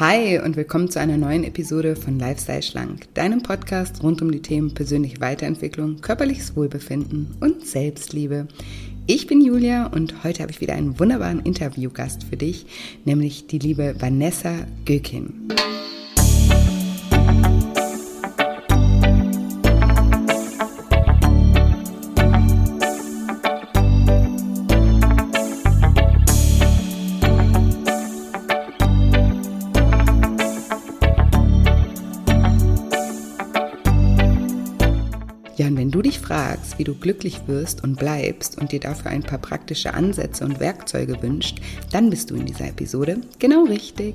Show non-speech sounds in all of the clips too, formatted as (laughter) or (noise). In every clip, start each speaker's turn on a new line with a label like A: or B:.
A: Hi und willkommen zu einer neuen Episode von Lifestyle Schlank, deinem Podcast rund um die Themen persönliche Weiterentwicklung, körperliches Wohlbefinden und Selbstliebe. Ich bin Julia und heute habe ich wieder einen wunderbaren Interviewgast für dich, nämlich die liebe Vanessa Gökin. Fragst, wie du glücklich wirst und bleibst und dir dafür ein paar praktische Ansätze und Werkzeuge wünscht, dann bist du in dieser Episode genau richtig.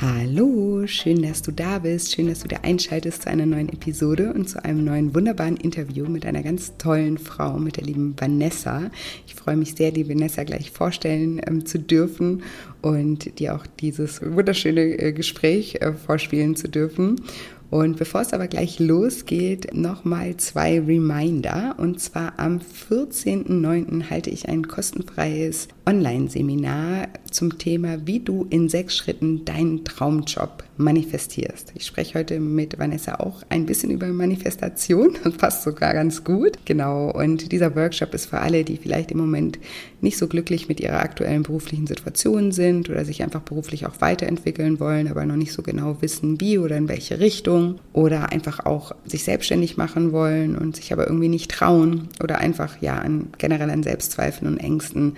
A: Hallo, schön, dass du da bist, schön, dass du dir einschaltest zu einer neuen Episode und zu einem neuen wunderbaren Interview mit einer ganz tollen Frau, mit der lieben Vanessa. Ich freue mich sehr, die Vanessa gleich vorstellen ähm, zu dürfen und dir auch dieses wunderschöne äh, Gespräch äh, vorspielen zu dürfen. Und bevor es aber gleich losgeht, nochmal zwei Reminder. Und zwar am 14.09. halte ich ein kostenfreies Online-Seminar zum Thema, wie du in sechs Schritten deinen Traumjob manifestierst. Ich spreche heute mit Vanessa auch ein bisschen über Manifestation. Das (laughs) passt sogar ganz gut. Genau. Und dieser Workshop ist für alle, die vielleicht im Moment nicht so glücklich mit ihrer aktuellen beruflichen Situation sind oder sich einfach beruflich auch weiterentwickeln wollen, aber noch nicht so genau wissen, wie oder in welche Richtung oder einfach auch sich selbstständig machen wollen und sich aber irgendwie nicht trauen oder einfach ja an, generell an Selbstzweifeln und Ängsten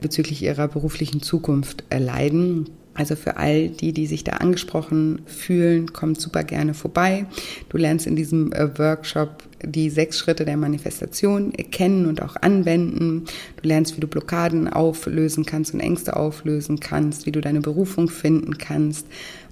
A: bezüglich ihrer beruflichen Zukunft erleiden. Also für all die, die sich da angesprochen fühlen, kommt super gerne vorbei. Du lernst in diesem äh, Workshop die sechs Schritte der Manifestation kennen und auch anwenden. Du lernst, wie du Blockaden auflösen kannst und Ängste auflösen kannst, wie du deine Berufung finden kannst.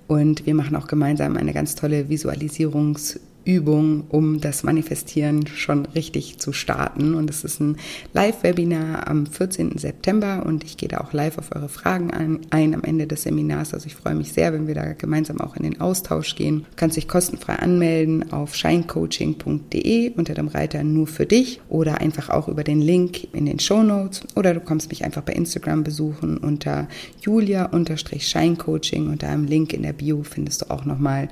A: Und wir machen auch gemeinsam eine ganz tolle Visualisierungs- Übung, um das Manifestieren schon richtig zu starten. Und es ist ein Live-Webinar am 14. September und ich gehe da auch live auf eure Fragen ein, ein, am Ende des Seminars. Also ich freue mich sehr, wenn wir da gemeinsam auch in den Austausch gehen. Du kannst dich kostenfrei anmelden auf shinecoaching.de unter dem Reiter nur für dich oder einfach auch über den Link in den Show Notes oder du kommst mich einfach bei Instagram besuchen unter julia-shinecoaching. Unter einem Link in der Bio findest du auch nochmal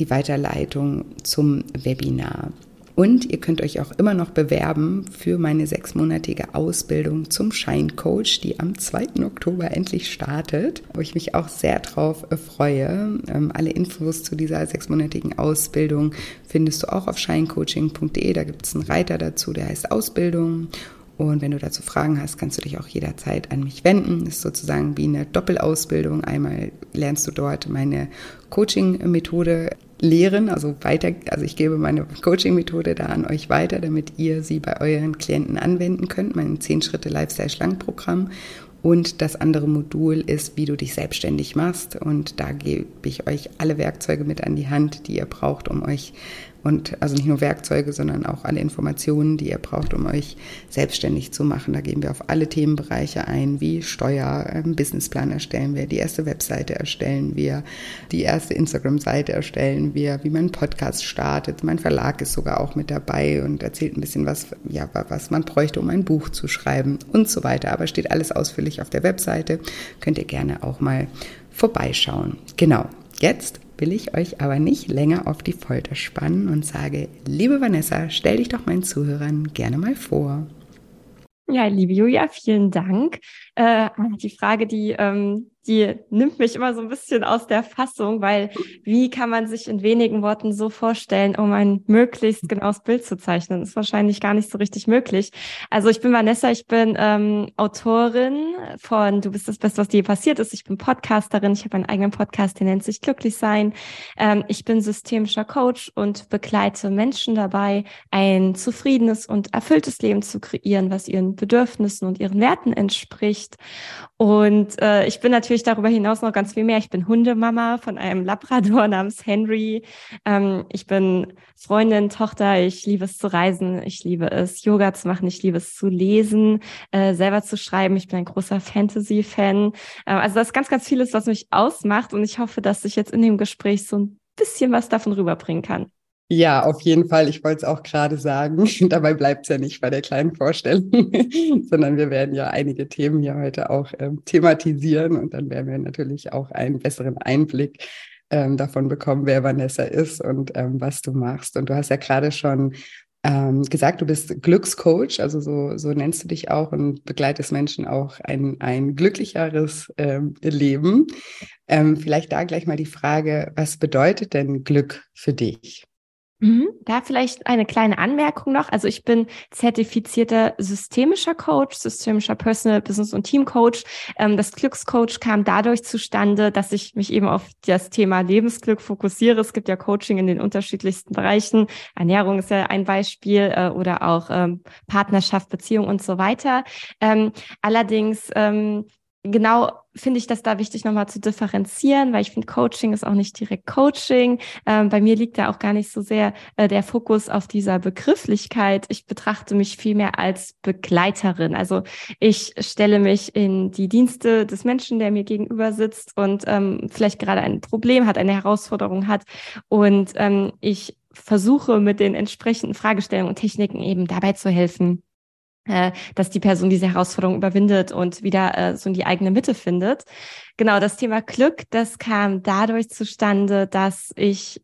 A: die Weiterleitung zum Webinar. Und ihr könnt euch auch immer noch bewerben für meine sechsmonatige Ausbildung zum Scheincoach, die am 2. Oktober endlich startet, wo ich mich auch sehr drauf freue. Ähm, alle Infos zu dieser sechsmonatigen Ausbildung findest du auch auf scheincoaching.de. Da gibt es einen Reiter dazu, der heißt Ausbildung. Und wenn du dazu Fragen hast, kannst du dich auch jederzeit an mich wenden. Das ist sozusagen wie eine Doppelausbildung. Einmal lernst du dort meine Coaching-Methode lehren, also weiter, also ich gebe meine Coaching-Methode da an euch weiter, damit ihr sie bei euren Klienten anwenden könnt, mein 10 Schritte Lifestyle-Schlank-Programm. Und das andere Modul ist, wie du dich selbstständig machst. Und da gebe ich euch alle Werkzeuge mit an die Hand, die ihr braucht, um euch und also nicht nur Werkzeuge, sondern auch alle Informationen, die ihr braucht, um euch selbstständig zu machen. Da gehen wir auf alle Themenbereiche ein, wie Steuer, ähm, Businessplan erstellen wir, die erste Webseite erstellen wir, die erste Instagram-Seite erstellen wir, wie man einen Podcast startet. Mein Verlag ist sogar auch mit dabei und erzählt ein bisschen was, ja, was man bräuchte, um ein Buch zu schreiben und so weiter. Aber steht alles ausführlich auf der Webseite. Könnt ihr gerne auch mal vorbeischauen. Genau. Jetzt will ich euch aber nicht länger auf die Folter spannen und sage, liebe Vanessa, stell dich doch meinen Zuhörern gerne mal vor.
B: Ja, liebe Julia, vielen Dank. Äh, die Frage, die ähm, die nimmt mich immer so ein bisschen aus der Fassung, weil wie kann man sich in wenigen Worten so vorstellen, um ein möglichst genaues Bild zu zeichnen? Ist wahrscheinlich gar nicht so richtig möglich. Also ich bin Vanessa, ich bin ähm, Autorin von Du bist das Beste, was dir passiert ist. Ich bin Podcasterin, ich habe einen eigenen Podcast, der nennt sich Glücklich sein. Ähm, ich bin systemischer Coach und begleite Menschen dabei, ein zufriedenes und erfülltes Leben zu kreieren, was ihren Bedürfnissen und ihren Werten entspricht. Und äh, ich bin natürlich natürlich darüber hinaus noch ganz viel mehr. Ich bin Hundemama von einem Labrador (laughs) namens Henry. Ähm, ich bin Freundin, Tochter. Ich liebe es zu reisen. Ich liebe es, Yoga zu machen. Ich liebe es zu lesen, äh, selber zu schreiben. Ich bin ein großer Fantasy-Fan. Äh, also das ist ganz, ganz vieles, was mich ausmacht. Und ich hoffe, dass ich jetzt in dem Gespräch so ein bisschen was davon rüberbringen kann.
A: Ja, auf jeden Fall. Ich wollte es auch gerade sagen. (laughs) Dabei bleibt es ja nicht bei der kleinen Vorstellung, (laughs) sondern wir werden ja einige Themen hier heute auch ähm, thematisieren und dann werden wir natürlich auch einen besseren Einblick ähm, davon bekommen, wer Vanessa ist und ähm, was du machst. Und du hast ja gerade schon ähm, gesagt, du bist Glückscoach, also so, so nennst du dich auch und begleitest Menschen auch ein, ein glücklicheres ähm, Leben. Ähm, vielleicht da gleich mal die Frage, was bedeutet denn Glück für dich?
B: Mhm. Da vielleicht eine kleine Anmerkung noch. Also ich bin zertifizierter systemischer Coach, systemischer Personal Business und Team Coach. Ähm, das Glückscoach kam dadurch zustande, dass ich mich eben auf das Thema Lebensglück fokussiere. Es gibt ja Coaching in den unterschiedlichsten Bereichen. Ernährung ist ja ein Beispiel äh, oder auch ähm, Partnerschaft, Beziehung und so weiter. Ähm, allerdings genau finde ich das da wichtig, nochmal zu differenzieren, weil ich finde, Coaching ist auch nicht direkt Coaching. Ähm, bei mir liegt da auch gar nicht so sehr äh, der Fokus auf dieser Begrifflichkeit. Ich betrachte mich vielmehr als Begleiterin. Also ich stelle mich in die Dienste des Menschen, der mir gegenüber sitzt und ähm, vielleicht gerade ein Problem hat, eine Herausforderung hat. Und ähm, ich versuche mit den entsprechenden Fragestellungen und Techniken eben dabei zu helfen, dass die Person diese Herausforderung überwindet und wieder äh, so in die eigene Mitte findet. Genau, das Thema Glück, das kam dadurch zustande, dass ich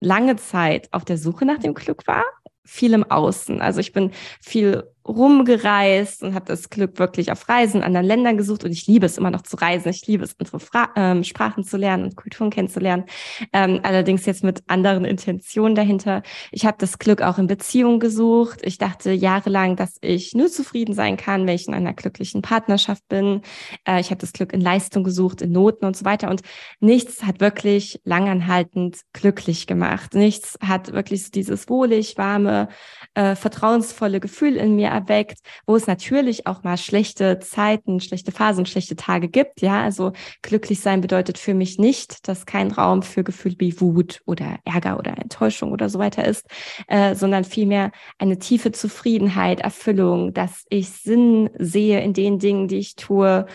B: lange Zeit auf der Suche nach dem Glück war, viel im Außen. Also ich bin viel rumgereist und habe das Glück wirklich auf Reisen in anderen Ländern gesucht und ich liebe es immer noch zu reisen. Ich liebe es, andere Fra ähm, Sprachen zu lernen und Kulturen kennenzulernen. Ähm, allerdings jetzt mit anderen Intentionen dahinter. Ich habe das Glück auch in Beziehungen gesucht. Ich dachte jahrelang, dass ich nur zufrieden sein kann, wenn ich in einer glücklichen Partnerschaft bin. Äh, ich habe das Glück in Leistung gesucht, in Noten und so weiter. Und nichts hat wirklich langanhaltend glücklich gemacht. Nichts hat wirklich so dieses wohlig, warme, äh, vertrauensvolle Gefühl in mir erweckt, wo es natürlich auch mal schlechte Zeiten, schlechte Phasen, schlechte Tage gibt. Ja, also glücklich sein bedeutet für mich nicht, dass kein Raum für Gefühle wie Wut oder Ärger oder Enttäuschung oder so weiter ist, äh, sondern vielmehr eine tiefe Zufriedenheit, Erfüllung, dass ich Sinn sehe in den Dingen, die ich tue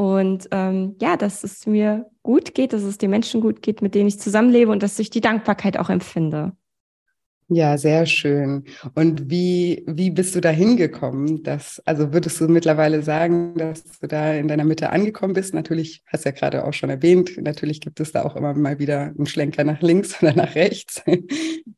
B: und ähm, ja, dass es mir gut geht, dass es den Menschen gut geht, mit denen ich zusammenlebe und dass ich die Dankbarkeit auch empfinde.
A: Ja, sehr schön. Und wie, wie bist du da hingekommen? Dass, also würdest du mittlerweile sagen, dass du da in deiner Mitte angekommen bist? Natürlich, hast du ja gerade auch schon erwähnt, natürlich gibt es da auch immer mal wieder einen Schlenker nach links (laughs) oder nach rechts.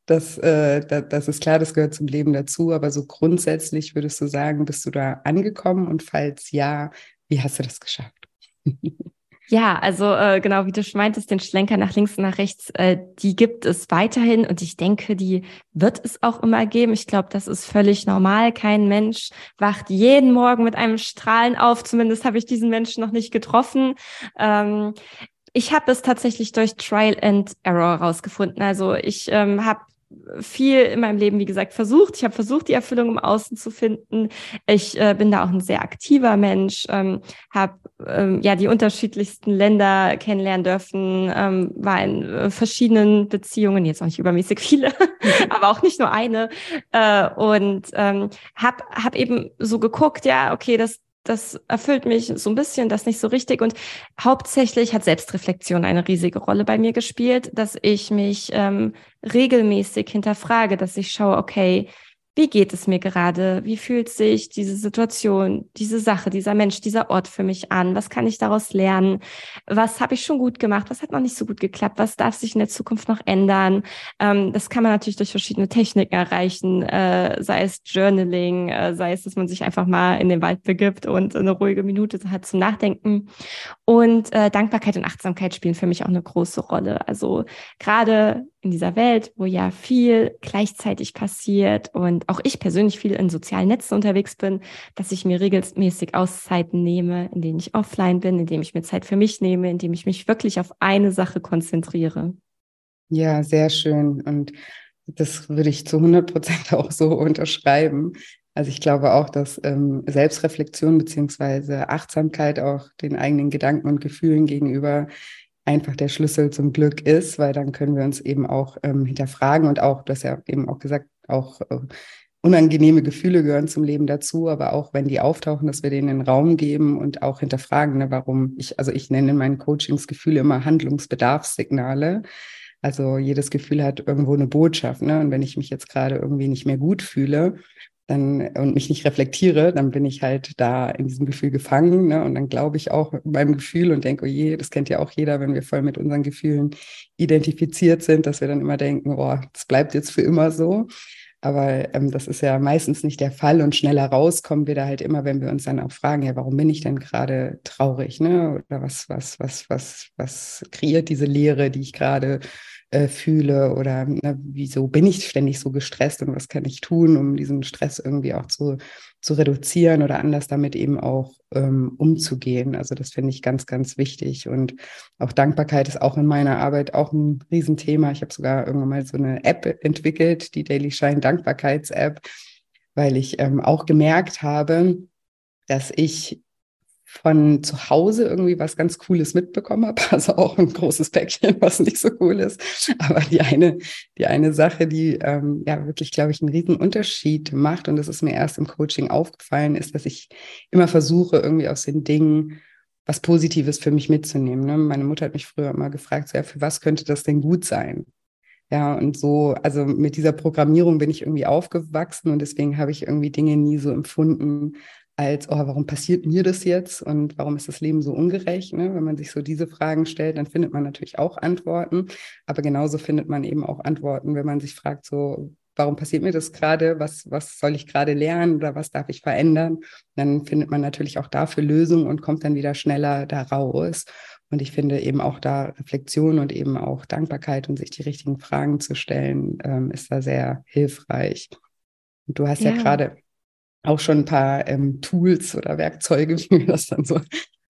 A: Das, äh, das, das ist klar, das gehört zum Leben dazu. Aber so grundsätzlich würdest du sagen, bist du da angekommen? Und falls ja, wie hast du das geschafft? (laughs)
B: Ja, also äh, genau wie du schon meintest, den Schlenker nach links und nach rechts, äh, die gibt es weiterhin und ich denke, die wird es auch immer geben. Ich glaube, das ist völlig normal. Kein Mensch wacht jeden Morgen mit einem Strahlen auf. Zumindest habe ich diesen Menschen noch nicht getroffen. Ähm, ich habe es tatsächlich durch Trial and Error rausgefunden. Also ich ähm, habe viel in meinem Leben, wie gesagt, versucht. Ich habe versucht, die Erfüllung im Außen zu finden. Ich äh, bin da auch ein sehr aktiver Mensch, ähm, habe ähm, ja die unterschiedlichsten Länder kennenlernen dürfen, ähm, war in äh, verschiedenen Beziehungen, jetzt auch nicht übermäßig viele, (laughs) aber auch nicht nur eine. Äh, und ähm, habe hab eben so geguckt, ja, okay, das das erfüllt mich so ein bisschen, das nicht so richtig. Und hauptsächlich hat Selbstreflexion eine riesige Rolle bei mir gespielt, dass ich mich ähm, regelmäßig hinterfrage, dass ich schaue, okay, wie geht es mir gerade? Wie fühlt sich diese Situation, diese Sache, dieser Mensch, dieser Ort für mich an? Was kann ich daraus lernen? Was habe ich schon gut gemacht? Was hat noch nicht so gut geklappt? Was darf sich in der Zukunft noch ändern? Ähm, das kann man natürlich durch verschiedene Techniken erreichen, äh, sei es Journaling, äh, sei es, dass man sich einfach mal in den Wald begibt und eine ruhige Minute hat zum Nachdenken. Und äh, Dankbarkeit und Achtsamkeit spielen für mich auch eine große Rolle. Also gerade in dieser Welt, wo ja viel gleichzeitig passiert und auch ich persönlich viel in sozialen Netzen unterwegs bin, dass ich mir regelmäßig Auszeiten nehme, in denen ich offline bin, in denen ich mir Zeit für mich nehme, in dem ich mich wirklich auf eine Sache konzentriere.
A: Ja, sehr schön. Und das würde ich zu 100 Prozent (laughs) auch so unterschreiben. Also ich glaube auch, dass ähm, Selbstreflexion beziehungsweise Achtsamkeit auch den eigenen Gedanken und Gefühlen gegenüber einfach der Schlüssel zum Glück ist, weil dann können wir uns eben auch ähm, hinterfragen und auch, du hast ja eben auch gesagt, auch äh, unangenehme Gefühle gehören zum Leben dazu, aber auch wenn die auftauchen, dass wir denen den Raum geben und auch hinterfragen, ne, warum ich, also ich nenne in meinen Coachings Gefühle immer Handlungsbedarfssignale. Also jedes Gefühl hat irgendwo eine Botschaft. Ne? Und wenn ich mich jetzt gerade irgendwie nicht mehr gut fühle, dann und mich nicht reflektiere, dann bin ich halt da in diesem Gefühl gefangen. Ne? Und dann glaube ich auch meinem Gefühl und denke, oh je, das kennt ja auch jeder, wenn wir voll mit unseren Gefühlen identifiziert sind, dass wir dann immer denken, oh, das bleibt jetzt für immer so. Aber ähm, das ist ja meistens nicht der Fall und schneller rauskommen wir da halt immer, wenn wir uns dann auch fragen, ja, warum bin ich denn gerade traurig, ne? Oder was, was, was, was, was kreiert diese Leere, die ich gerade äh, fühle oder ne, wieso bin ich ständig so gestresst und was kann ich tun, um diesen Stress irgendwie auch zu, zu reduzieren oder anders damit eben auch ähm, umzugehen. Also das finde ich ganz, ganz wichtig. Und auch Dankbarkeit ist auch in meiner Arbeit auch ein Riesenthema. Ich habe sogar irgendwann mal so eine App entwickelt, die Daily Shine Dankbarkeits-App, weil ich ähm, auch gemerkt habe, dass ich von zu Hause irgendwie was ganz Cooles mitbekommen habe. (laughs) Also auch ein großes Päckchen, was nicht so cool ist. Aber die eine, die eine Sache, die ähm, ja wirklich, glaube ich, einen riesen Unterschied macht, und das ist mir erst im Coaching aufgefallen, ist, dass ich immer versuche, irgendwie aus den Dingen was Positives für mich mitzunehmen. Ne? Meine Mutter hat mich früher immer gefragt, so, ja, für was könnte das denn gut sein? Ja, und so, also mit dieser Programmierung bin ich irgendwie aufgewachsen und deswegen habe ich irgendwie Dinge nie so empfunden als, oh, warum passiert mir das jetzt und warum ist das Leben so ungerecht? Ne? Wenn man sich so diese Fragen stellt, dann findet man natürlich auch Antworten, aber genauso findet man eben auch Antworten, wenn man sich fragt, so, warum passiert mir das gerade? Was, was soll ich gerade lernen oder was darf ich verändern? Dann findet man natürlich auch dafür Lösungen und kommt dann wieder schneller da raus. Und ich finde eben auch da Reflexion und eben auch Dankbarkeit und sich die richtigen Fragen zu stellen, ähm, ist da sehr hilfreich. Und du hast ja, ja gerade auch schon ein paar ähm, Tools oder Werkzeuge, (laughs) wie wir das dann so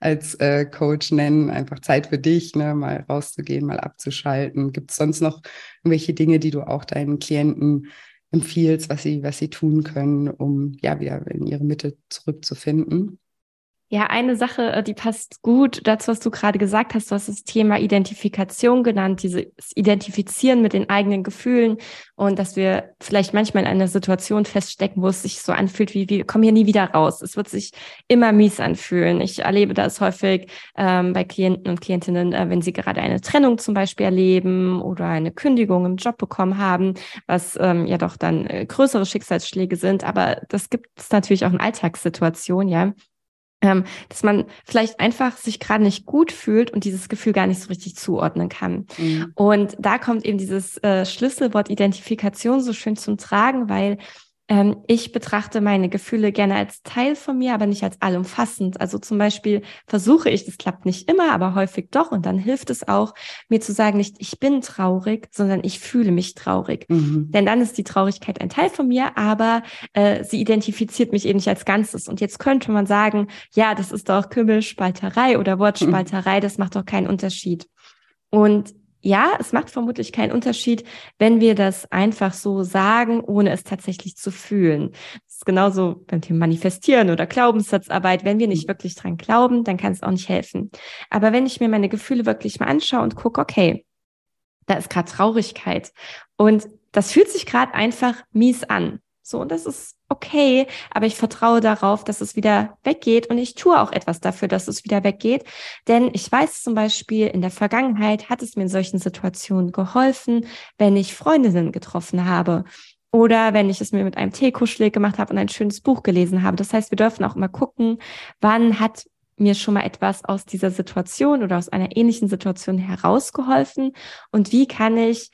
A: als äh, Coach nennen, einfach Zeit für dich, ne, mal rauszugehen, mal abzuschalten. Gibt es sonst noch irgendwelche Dinge, die du auch deinen Klienten empfiehlst, was sie, was sie tun können, um ja wieder in ihre Mitte zurückzufinden?
B: Ja, eine Sache, äh, die passt gut dazu, was du gerade gesagt hast. Du hast das Thema Identifikation genannt, dieses Identifizieren mit den eigenen Gefühlen und dass wir vielleicht manchmal in einer Situation feststecken, wo es sich so anfühlt, wie wir kommen hier nie wieder raus. Es wird sich immer mies anfühlen. Ich erlebe das häufig ähm, bei Klienten und Klientinnen, äh, wenn sie gerade eine Trennung zum Beispiel erleben oder eine Kündigung im Job bekommen haben, was ähm, ja doch dann äh, größere Schicksalsschläge sind. Aber das gibt es natürlich auch in Alltagssituationen, ja ähm, dass man vielleicht einfach sich gerade nicht gut fühlt und dieses Gefühl gar nicht so richtig zuordnen kann. Mhm. Und da kommt eben dieses äh, Schlüsselwort Identifikation so schön zum Tragen, weil ich betrachte meine Gefühle gerne als Teil von mir, aber nicht als allumfassend. Also zum Beispiel versuche ich, das klappt nicht immer, aber häufig doch. Und dann hilft es auch, mir zu sagen, nicht ich bin traurig, sondern ich fühle mich traurig. Mhm. Denn dann ist die Traurigkeit ein Teil von mir, aber äh, sie identifiziert mich eben nicht als Ganzes. Und jetzt könnte man sagen, ja, das ist doch Kümmelspalterei oder (laughs) Wortspalterei, mhm. das macht doch keinen Unterschied. Und ja, es macht vermutlich keinen Unterschied, wenn wir das einfach so sagen, ohne es tatsächlich zu fühlen. Das ist genauso beim Thema Manifestieren oder Glaubenssatzarbeit. Wenn wir nicht mhm. wirklich dran glauben, dann kann es auch nicht helfen. Aber wenn ich mir meine Gefühle wirklich mal anschaue und gucke, okay, da ist gerade Traurigkeit und das fühlt sich gerade einfach mies an. So, und das ist okay, aber ich vertraue darauf, dass es wieder weggeht und ich tue auch etwas dafür, dass es wieder weggeht. Denn ich weiß zum Beispiel, in der Vergangenheit hat es mir in solchen Situationen geholfen, wenn ich Freundinnen getroffen habe oder wenn ich es mir mit einem Teekuschel gemacht habe und ein schönes Buch gelesen habe. Das heißt, wir dürfen auch immer gucken, wann hat mir schon mal etwas aus dieser Situation oder aus einer ähnlichen Situation herausgeholfen und wie kann ich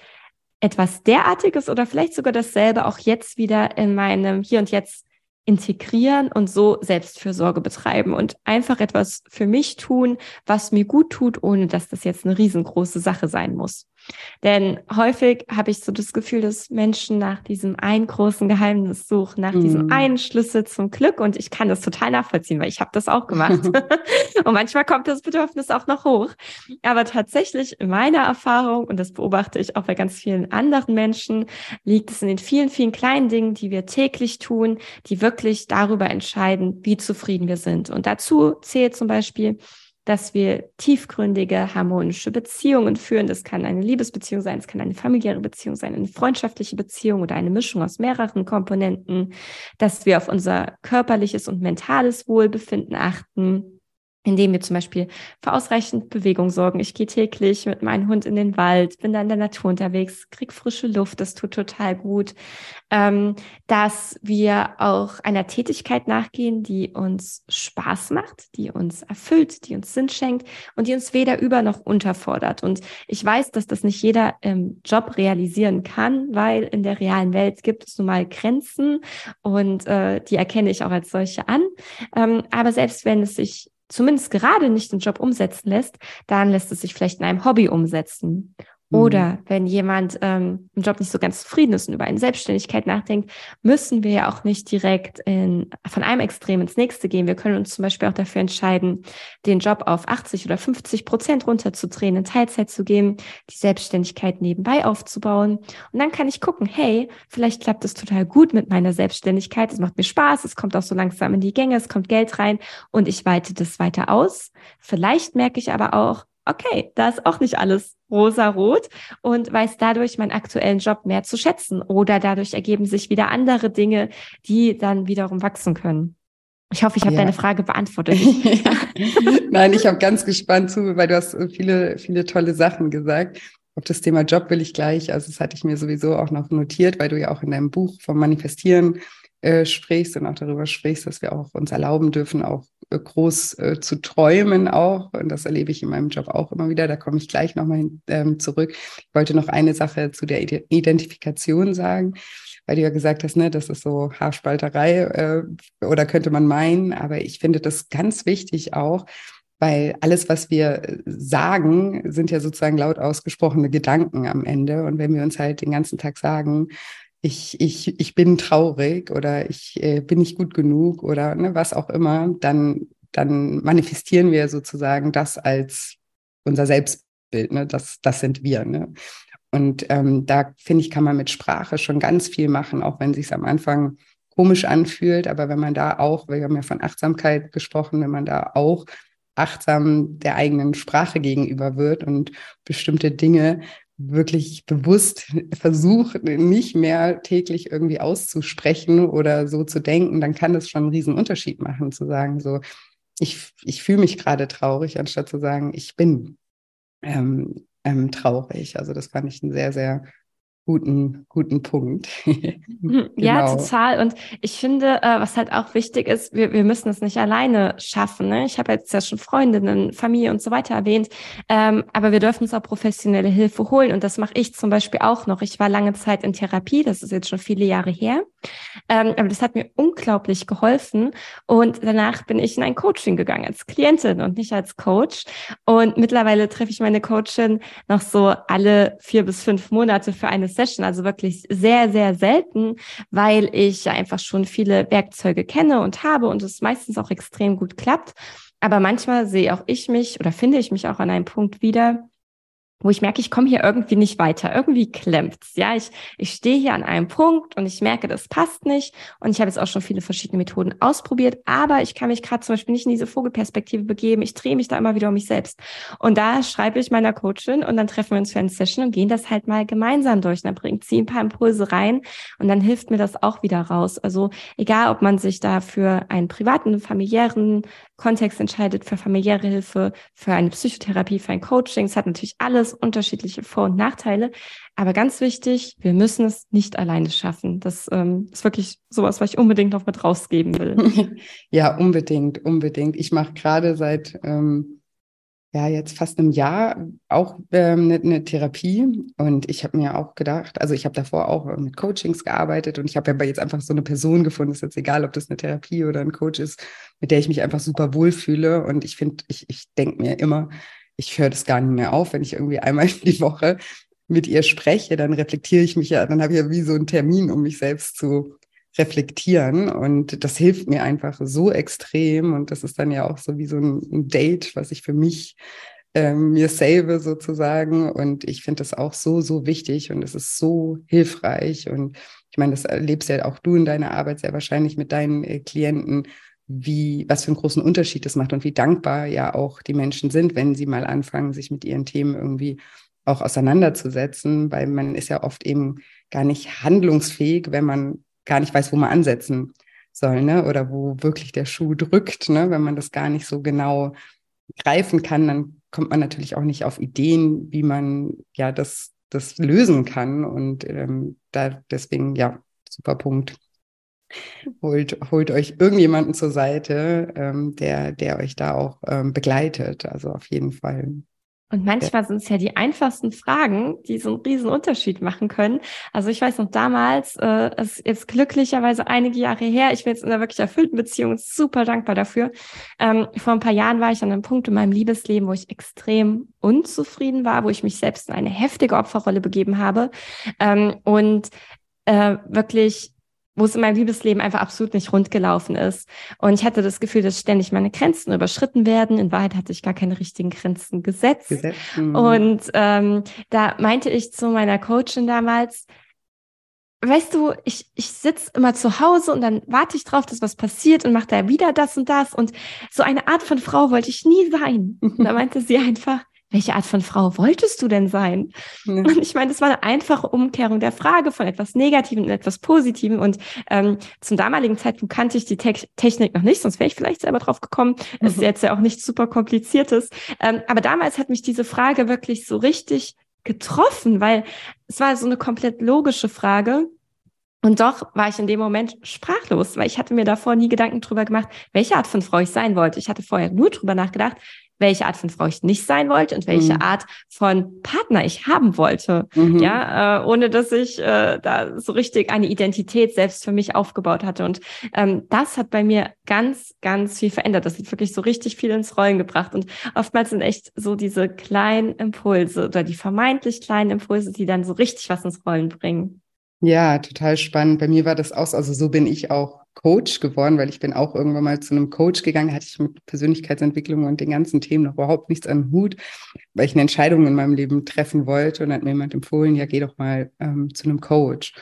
B: etwas derartiges oder vielleicht sogar dasselbe auch jetzt wieder in meinem Hier und Jetzt integrieren und so Selbstfürsorge betreiben und einfach etwas für mich tun, was mir gut tut, ohne dass das jetzt eine riesengroße Sache sein muss. Denn häufig habe ich so das Gefühl, dass Menschen nach diesem einen großen Geheimnis suchen, nach mm. diesem mhm. einen Schlüssel zum Glück. Und ich kann das total nachvollziehen, weil ich habe das auch gemacht. (laughs) (laughs) und manchmal kommt das Bedürfnis auch noch hoch. Aber tatsächlich in meiner Erfahrung, und das beobachte ich auch bei ganz vielen anderen Menschen, liegt es in den vielen, vielen kleinen Dingen, die wir täglich tun, die wirklich darüber entscheiden, wie zufrieden wir sind. Und dazu zählt zum Beispiel, dass wir tiefgründige, harmonische Beziehungen führen. Das kann eine Liebesbeziehung sein, es kann eine familiäre Beziehung sein, eine freundschaftliche Beziehung oder eine Mischung aus mehreren Komponenten, dass wir auf unser körperliches und mentales Wohlbefinden achten, indem wir zum Beispiel für ausreichend Bewegung sorgen. Ich gehe täglich mit meinem Hund in den Wald, bin da in der Natur unterwegs, krieg frische Luft, das tut total gut. Ähm, dass wir auch einer Tätigkeit nachgehen, die uns Spaß macht, die uns erfüllt, die uns Sinn schenkt und die uns weder über noch unterfordert. Und ich weiß, dass das nicht jeder im Job realisieren kann, weil in der realen Welt gibt es nun mal Grenzen und äh, die erkenne ich auch als solche an. Ähm, aber selbst wenn es sich zumindest gerade nicht den Job umsetzen lässt, dann lässt es sich vielleicht in einem Hobby umsetzen. Oder mhm. wenn jemand ähm, im Job nicht so ganz zufrieden ist und über eine Selbstständigkeit nachdenkt, müssen wir ja auch nicht direkt in, von einem Extrem ins nächste gehen. Wir können uns zum Beispiel auch dafür entscheiden, den Job auf 80 oder 50 Prozent runterzudrehen, in Teilzeit zu gehen, die Selbstständigkeit nebenbei aufzubauen. Und dann kann ich gucken, hey, vielleicht klappt es total gut mit meiner Selbstständigkeit. Es macht mir Spaß, es kommt auch so langsam in die Gänge, es kommt Geld rein und ich weite das weiter aus. Vielleicht merke ich aber auch, okay, da ist auch nicht alles rosa-rot und weiß dadurch meinen aktuellen Job mehr zu schätzen. Oder dadurch ergeben sich wieder andere Dinge, die dann wiederum wachsen können. Ich hoffe, ich habe ja. deine Frage beantwortet. (laughs)
A: Nein, ich habe ganz gespannt zu, weil du hast viele, viele tolle Sachen gesagt. Auf das Thema Job will ich gleich, also das hatte ich mir sowieso auch noch notiert, weil du ja auch in deinem Buch vom Manifestieren äh, sprichst und auch darüber sprichst, dass wir auch uns erlauben dürfen, auch äh, groß äh, zu träumen auch. Und das erlebe ich in meinem Job auch immer wieder. Da komme ich gleich nochmal ähm, zurück. Ich wollte noch eine Sache zu der Identifikation sagen, weil du ja gesagt hast, ne, das ist so Haarspalterei äh, oder könnte man meinen. Aber ich finde das ganz wichtig auch, weil alles, was wir sagen, sind ja sozusagen laut ausgesprochene Gedanken am Ende. Und wenn wir uns halt den ganzen Tag sagen, ich, ich, ich bin traurig oder ich äh, bin nicht gut genug oder ne, was auch immer, dann, dann manifestieren wir sozusagen das als unser Selbstbild. Ne? Das, das sind wir. Ne? Und ähm, da finde ich, kann man mit Sprache schon ganz viel machen, auch wenn sich am Anfang komisch anfühlt. Aber wenn man da auch, wir haben ja von Achtsamkeit gesprochen, wenn man da auch achtsam der eigenen Sprache gegenüber wird und bestimmte Dinge wirklich bewusst versucht, nicht mehr täglich irgendwie auszusprechen oder so zu denken, dann kann das schon einen riesen Unterschied machen, zu sagen, so, ich, ich fühle mich gerade traurig, anstatt zu sagen, ich bin ähm, ähm, traurig. Also das fand ich einen sehr, sehr guten, guten Punkt. (laughs)
B: genau. Ja, total. Und ich finde, äh, was halt auch wichtig ist, wir, wir müssen es nicht alleine schaffen. Ne? Ich habe jetzt ja schon Freundinnen, Familie und so weiter erwähnt, ähm, aber wir dürfen uns auch professionelle Hilfe holen. Und das mache ich zum Beispiel auch noch. Ich war lange Zeit in Therapie, das ist jetzt schon viele Jahre her. Ähm, aber das hat mir unglaublich geholfen. Und danach bin ich in ein Coaching gegangen als Klientin und nicht als Coach. Und mittlerweile treffe ich meine Coachin noch so alle vier bis fünf Monate für eine Session, also wirklich sehr, sehr selten, weil ich einfach schon viele Werkzeuge kenne und habe und es meistens auch extrem gut klappt. Aber manchmal sehe auch ich mich oder finde ich mich auch an einem Punkt wieder, wo ich merke, ich komme hier irgendwie nicht weiter, irgendwie klemmt's. Ja, ich, ich stehe hier an einem Punkt und ich merke, das passt nicht. Und ich habe jetzt auch schon viele verschiedene Methoden ausprobiert, aber ich kann mich gerade zum Beispiel nicht in diese Vogelperspektive begeben. Ich drehe mich da immer wieder um mich selbst. Und da schreibe ich meiner Coachin und dann treffen wir uns für eine Session und gehen das halt mal gemeinsam durch. Und dann bringt sie ein paar Impulse rein und dann hilft mir das auch wieder raus. Also egal, ob man sich da für einen privaten, familiären Kontext entscheidet, für familiäre Hilfe, für eine Psychotherapie, für ein Coaching. Es hat natürlich alles unterschiedliche Vor- und Nachteile. Aber ganz wichtig, wir müssen es nicht alleine schaffen. Das ähm, ist wirklich sowas, was ich unbedingt noch mit rausgeben will. (laughs)
A: ja, unbedingt, unbedingt. Ich mache gerade seit ähm, ja jetzt fast einem Jahr auch ähm, eine, eine Therapie. Und ich habe mir auch gedacht, also ich habe davor auch mit Coachings gearbeitet. Und ich habe aber jetzt einfach so eine Person gefunden, ist jetzt egal, ob das eine Therapie oder ein Coach ist, mit der ich mich einfach super wohlfühle. Und ich finde, ich, ich denke mir immer, ich höre das gar nicht mehr auf, wenn ich irgendwie einmal (laughs) die Woche mit ihr spreche, dann reflektiere ich mich ja, dann habe ich ja wie so einen Termin, um mich selbst zu reflektieren. Und das hilft mir einfach so extrem. Und das ist dann ja auch so wie so ein, Date, was ich für mich ähm, mir save sozusagen. Und ich finde das auch so, so wichtig und es ist so hilfreich. Und ich meine, das erlebst ja auch du in deiner Arbeit sehr wahrscheinlich mit deinen äh, Klienten, wie, was für einen großen Unterschied das macht und wie dankbar ja auch die Menschen sind, wenn sie mal anfangen, sich mit ihren Themen irgendwie auch auseinanderzusetzen, weil man ist ja oft eben gar nicht handlungsfähig, wenn man gar nicht weiß, wo man ansetzen soll, ne? Oder wo wirklich der Schuh drückt, ne? Wenn man das gar nicht so genau greifen kann, dann kommt man natürlich auch nicht auf Ideen, wie man ja das, das lösen kann. Und ähm, da deswegen, ja, super Punkt. Holt, holt euch irgendjemanden zur Seite, ähm, der, der euch da auch ähm, begleitet. Also auf jeden Fall.
B: Und manchmal sind es ja die einfachsten Fragen, die so einen riesen Unterschied machen können. Also ich weiß noch damals, äh, ist jetzt glücklicherweise einige Jahre her, ich bin jetzt in einer wirklich erfüllten Beziehung super dankbar dafür. Ähm, vor ein paar Jahren war ich an einem Punkt in meinem Liebesleben, wo ich extrem unzufrieden war, wo ich mich selbst in eine heftige Opferrolle begeben habe ähm, und äh, wirklich wo es in meinem Liebesleben einfach absolut nicht rund gelaufen ist. Und ich hatte das Gefühl, dass ständig meine Grenzen überschritten werden. In Wahrheit hatte ich gar keine richtigen Grenzen gesetzt. gesetzt. Mhm. Und ähm, da meinte ich zu meiner Coachin damals, weißt du, ich, ich sitze immer zu Hause und dann warte ich drauf, dass was passiert und mache da wieder das und das. Und so eine Art von Frau wollte ich nie sein. Und (laughs) da meinte sie einfach, welche Art von Frau wolltest du denn sein? Ja. Und ich meine, das war eine einfache Umkehrung der Frage von etwas Negativem in etwas Positivem. Und ähm, zum damaligen Zeitpunkt kannte ich die Te Technik noch nicht, sonst wäre ich vielleicht selber drauf gekommen. Mhm. Es ist jetzt ja auch nichts super kompliziertes. Ähm, aber damals hat mich diese Frage wirklich so richtig getroffen, weil es war so eine komplett logische Frage. Und doch war ich in dem Moment sprachlos, weil ich hatte mir davor nie Gedanken drüber gemacht, welche Art von Frau ich sein wollte. Ich hatte vorher nur drüber nachgedacht, welche Art von Frau ich nicht sein wollte und welche mhm. Art von Partner ich haben wollte. Mhm. Ja, äh, ohne dass ich äh, da so richtig eine Identität selbst für mich aufgebaut hatte. Und ähm, das hat bei mir ganz, ganz viel verändert. Das hat wirklich so richtig viel ins Rollen gebracht. Und oftmals sind echt so diese kleinen Impulse oder die vermeintlich kleinen Impulse, die dann so richtig was ins Rollen bringen.
A: Ja, total spannend. Bei mir war das auch, also so bin ich auch Coach geworden, weil ich bin auch irgendwann mal zu einem Coach gegangen, hatte ich mit Persönlichkeitsentwicklung und den ganzen Themen noch überhaupt nichts an Hut, weil ich eine Entscheidung in meinem Leben treffen wollte und hat mir jemand empfohlen, ja, geh doch mal ähm, zu einem Coach.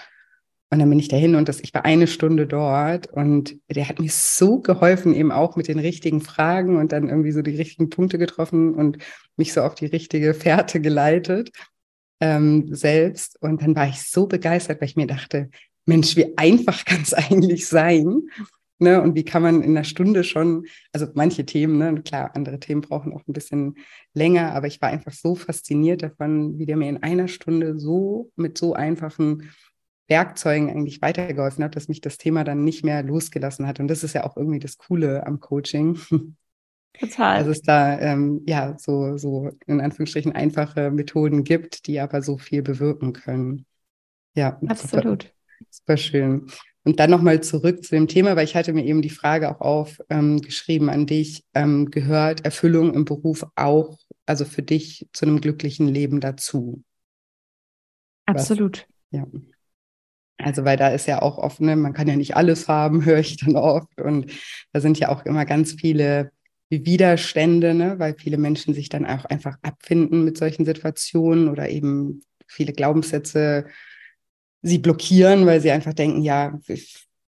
A: Und dann bin ich dahin und das, ich war eine Stunde dort und der hat mir so geholfen, eben auch mit den richtigen Fragen und dann irgendwie so die richtigen Punkte getroffen und mich so auf die richtige Fährte geleitet ähm, selbst. Und dann war ich so begeistert, weil ich mir dachte, Mensch, wie einfach kann es (laughs) eigentlich sein? Ne, und wie kann man in einer Stunde schon, also manche Themen, ne, klar, andere Themen brauchen auch ein bisschen länger, aber ich war einfach so fasziniert davon, wie der mir in einer Stunde so mit so einfachen Werkzeugen eigentlich weitergeholfen hat, dass mich das Thema dann nicht mehr losgelassen hat. Und das ist ja auch irgendwie das Coole am Coaching. Total. Dass es da ähm, ja so, so in Anführungsstrichen einfache Methoden gibt, die aber so viel bewirken können. Ja, absolut. Super schön. Und dann nochmal zurück zu dem Thema, weil ich hatte mir eben die Frage auch aufgeschrieben ähm, an dich. Ähm, gehört Erfüllung im Beruf auch, also für dich zu einem glücklichen Leben dazu?
B: Absolut.
A: Was, ja. Also, weil da ist ja auch oft, ne, man kann ja nicht alles haben, (laughs) höre ich dann oft. Und da sind ja auch immer ganz viele Widerstände, ne, weil viele Menschen sich dann auch einfach abfinden mit solchen Situationen oder eben viele Glaubenssätze sie blockieren, weil sie einfach denken, ja, für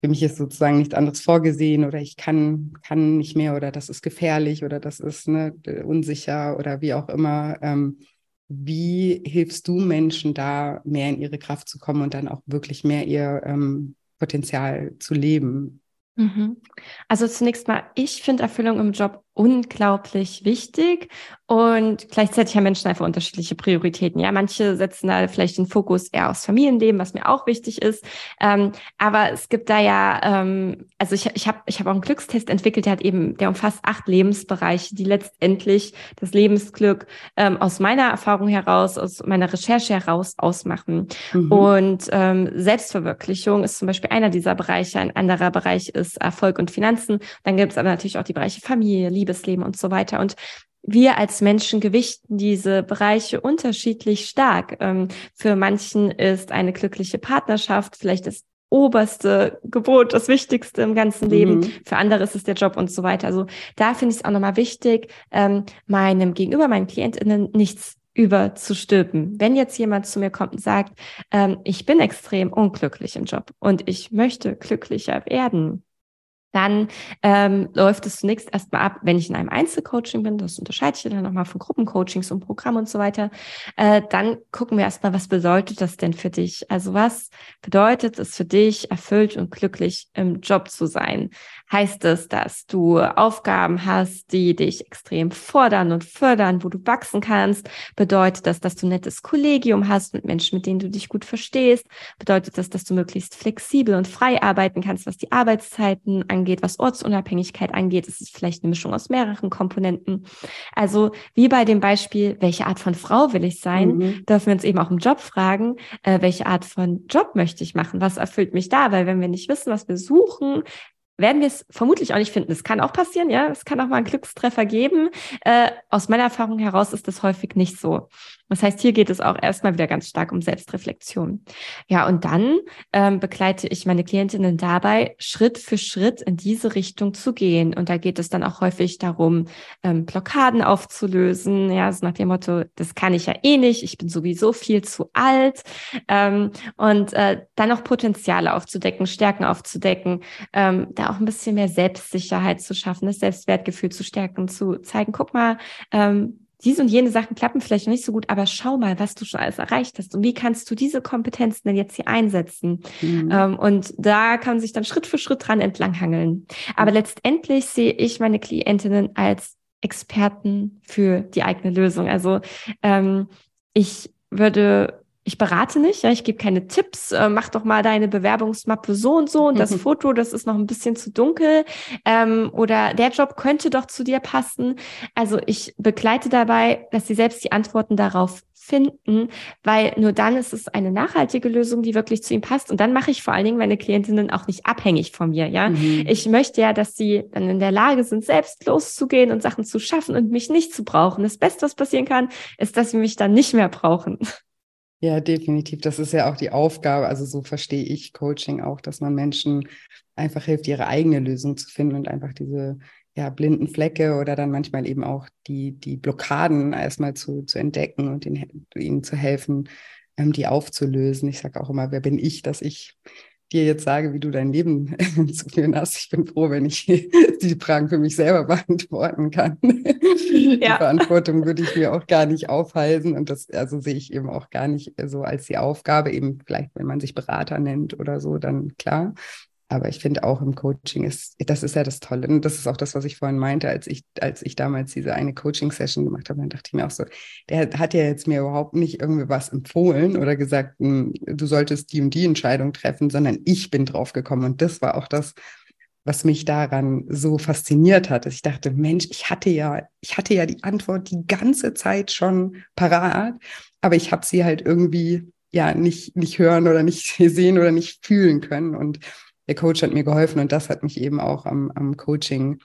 A: mich ist sozusagen nichts anderes vorgesehen oder ich kann, kann nicht mehr oder das ist gefährlich oder das ist ne, unsicher oder wie auch immer. Ähm, wie hilfst du Menschen da, mehr in ihre Kraft zu kommen und dann auch wirklich mehr ihr ähm, Potenzial zu leben?
B: Mhm. Also zunächst mal, ich finde Erfüllung im Job unglaublich wichtig und gleichzeitig haben Menschen einfach unterschiedliche Prioritäten. Ja, manche setzen da vielleicht den Fokus eher aufs Familienleben, was mir auch wichtig ist. Ähm, aber es gibt da ja, ähm, also ich, ich habe ich hab auch einen Glückstest entwickelt, der hat eben, der umfasst acht Lebensbereiche, die letztendlich das Lebensglück ähm, aus meiner Erfahrung heraus, aus meiner Recherche heraus ausmachen. Mhm. Und ähm, Selbstverwirklichung ist zum Beispiel einer dieser Bereiche. Ein anderer Bereich ist Erfolg und Finanzen. Dann gibt es aber natürlich auch die Bereiche Familie, Liebesleben und so weiter. Und wir als Menschen gewichten diese Bereiche unterschiedlich stark. Ähm, für manchen ist eine glückliche Partnerschaft vielleicht das oberste Gebot, das Wichtigste im ganzen Leben. Mhm. Für andere ist es der Job und so weiter. Also da finde ich es auch nochmal wichtig, ähm, meinem Gegenüber, meinen KlientInnen nichts überzustülpen. Wenn jetzt jemand zu mir kommt und sagt, ähm, ich bin extrem unglücklich im Job und ich möchte glücklicher werden, dann ähm, läuft es zunächst erstmal ab, wenn ich in einem Einzelcoaching bin, das unterscheide ich dann nochmal von Gruppencoachings und Programm und so weiter, äh, dann gucken wir erstmal, was bedeutet das denn für dich? Also was bedeutet es für dich, erfüllt und glücklich im Job zu sein? Heißt es, dass du Aufgaben hast, die dich extrem fordern und fördern, wo du wachsen kannst? Bedeutet das, dass du ein nettes Kollegium hast mit Menschen, mit denen du dich gut verstehst? Bedeutet das, dass du möglichst flexibel und frei arbeiten kannst, was die Arbeitszeiten angeht, was Ortsunabhängigkeit angeht? Es ist vielleicht eine Mischung aus mehreren Komponenten. Also wie bei dem Beispiel, welche Art von Frau will ich sein, mhm. dürfen wir uns eben auch im Job fragen, äh, welche Art von Job möchte ich machen? Was erfüllt mich da? Weil wenn wir nicht wissen, was wir suchen, werden wir es vermutlich auch nicht finden. Es kann auch passieren, ja, es kann auch mal einen Glückstreffer geben. Äh, aus meiner Erfahrung heraus ist das häufig nicht so. Das heißt, hier geht es auch erstmal wieder ganz stark um Selbstreflexion. Ja, und dann ähm, begleite ich meine Klientinnen dabei, Schritt für Schritt in diese Richtung zu gehen. Und da geht es dann auch häufig darum, ähm, Blockaden aufzulösen. Ja, so nach dem Motto, das kann ich ja eh nicht, ich bin sowieso viel zu alt. Ähm, und äh, dann auch Potenziale aufzudecken, Stärken aufzudecken, ähm, da auch ein bisschen mehr Selbstsicherheit zu schaffen, das Selbstwertgefühl zu stärken, zu zeigen, guck mal, ähm, diese und jene Sachen klappen vielleicht noch nicht so gut, aber schau mal, was du schon alles erreicht hast und wie kannst du diese Kompetenzen denn jetzt hier einsetzen? Mhm. Ähm, und da kann man sich dann Schritt für Schritt dran entlanghangeln. Aber mhm. letztendlich sehe ich meine Klientinnen als Experten für die eigene Lösung. Also ähm, ich würde ich berate nicht, ja, ich gebe keine Tipps, äh, mach doch mal deine Bewerbungsmappe so und so und das Foto, das ist noch ein bisschen zu dunkel ähm, oder der Job könnte doch zu dir passen. Also ich begleite dabei, dass sie selbst die Antworten darauf finden, weil nur dann ist es eine nachhaltige Lösung, die wirklich zu ihm passt. Und dann mache ich vor allen Dingen meine Klientinnen auch nicht abhängig von mir. Ja, mhm. ich möchte ja, dass sie dann in der Lage sind, selbst loszugehen und Sachen zu schaffen und mich nicht zu brauchen. Das Beste, was passieren kann, ist, dass sie mich dann nicht mehr brauchen.
A: Ja, definitiv. Das ist ja auch die Aufgabe. Also so verstehe ich Coaching auch, dass man Menschen einfach hilft, ihre eigene Lösung zu finden und einfach diese ja, blinden Flecke oder dann manchmal eben auch die, die Blockaden erstmal zu, zu entdecken und ihnen, ihnen zu helfen, ähm, die aufzulösen. Ich sage auch immer, wer bin ich, dass ich dir jetzt sage, wie du dein Leben (laughs) zu führen hast. Ich bin froh, wenn ich (laughs) die Fragen für mich selber beantworten kann. (laughs) Ja. Die Verantwortung würde ich mir auch gar nicht aufhalten und das also sehe ich eben auch gar nicht so als die Aufgabe, eben vielleicht, wenn man sich Berater nennt oder so, dann klar. Aber ich finde auch im Coaching ist, das ist ja das Tolle. Und das ist auch das, was ich vorhin meinte, als ich, als ich damals diese eine Coaching-Session gemacht habe, dann dachte ich mir auch so, der hat ja jetzt mir überhaupt nicht irgendwie was empfohlen oder gesagt, hm, du solltest die und die Entscheidung treffen, sondern ich bin drauf gekommen. Und das war auch das, was mich daran so fasziniert hat. Ich dachte, Mensch, ich hatte ja, ich hatte ja die Antwort die ganze Zeit schon parat, aber ich habe sie halt irgendwie ja nicht, nicht hören oder nicht (laughs) sehen oder nicht fühlen können. Und der Coach hat mir geholfen und das hat mich eben auch am, am Coaching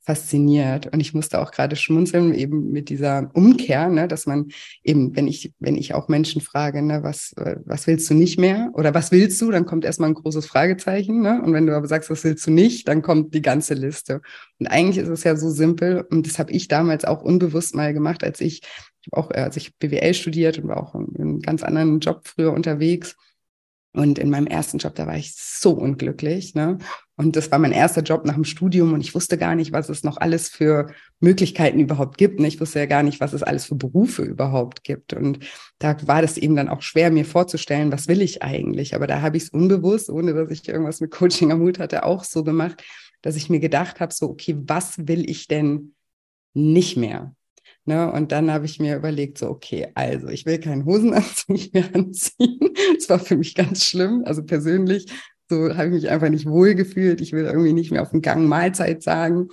A: fasziniert. Und ich musste auch gerade schmunzeln, eben mit dieser Umkehr, ne, dass man eben, wenn ich, wenn ich auch Menschen frage, ne, was, was willst du nicht mehr oder was willst du, dann kommt erstmal ein großes Fragezeichen. Ne? Und wenn du aber sagst, was willst du nicht, dann kommt die ganze Liste. Und eigentlich ist es ja so simpel, und das habe ich damals auch unbewusst mal gemacht, als ich, ich auch, als ich BWL studiert und war auch in einem ganz anderen Job früher unterwegs und in meinem ersten Job, da war ich so unglücklich. Ne? Und das war mein erster Job nach dem Studium und ich wusste gar nicht, was es noch alles für Möglichkeiten überhaupt gibt. Ne? Ich wusste ja gar nicht, was es alles für Berufe überhaupt gibt. Und da war das eben dann auch schwer, mir vorzustellen, was will ich eigentlich. Aber da habe ich es unbewusst, ohne dass ich irgendwas mit Coaching am Hut hatte, auch so gemacht, dass ich mir gedacht habe, so, okay, was will ich denn nicht mehr? Ne? Und dann habe ich mir überlegt, so, okay, also ich will keinen Hosenanzug (laughs) mehr anziehen. Das war für mich ganz schlimm. Also persönlich, so habe ich mich einfach nicht wohl gefühlt. Ich will irgendwie nicht mehr auf dem Gang Mahlzeit sagen.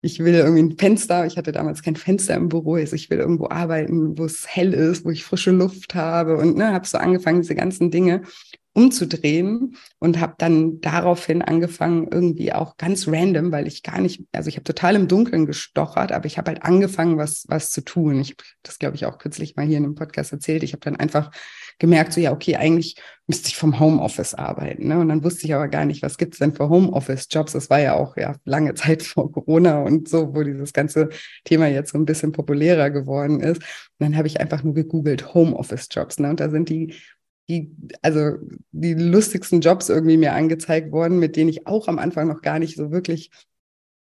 A: Ich will irgendwie ein Fenster. Ich hatte damals kein Fenster im Büro. Also ich will irgendwo arbeiten, wo es hell ist, wo ich frische Luft habe und ne, habe so angefangen, diese ganzen Dinge umzudrehen und habe dann daraufhin angefangen, irgendwie auch ganz random, weil ich gar nicht, also ich habe total im Dunkeln gestochert, aber ich habe halt angefangen, was, was zu tun. Ich habe das, glaube ich, auch kürzlich mal hier in einem Podcast erzählt. Ich habe dann einfach gemerkt, so ja, okay, eigentlich müsste ich vom Homeoffice arbeiten. Ne? Und dann wusste ich aber gar nicht, was gibt's denn für Homeoffice-Jobs? Das war ja auch ja lange Zeit (laughs) vor Corona und so, wo dieses ganze Thema jetzt so ein bisschen populärer geworden ist. Und dann habe ich einfach nur gegoogelt Homeoffice-Jobs. Ne? Und da sind die die, also die lustigsten Jobs irgendwie mir angezeigt worden, mit denen ich auch am Anfang noch gar nicht so wirklich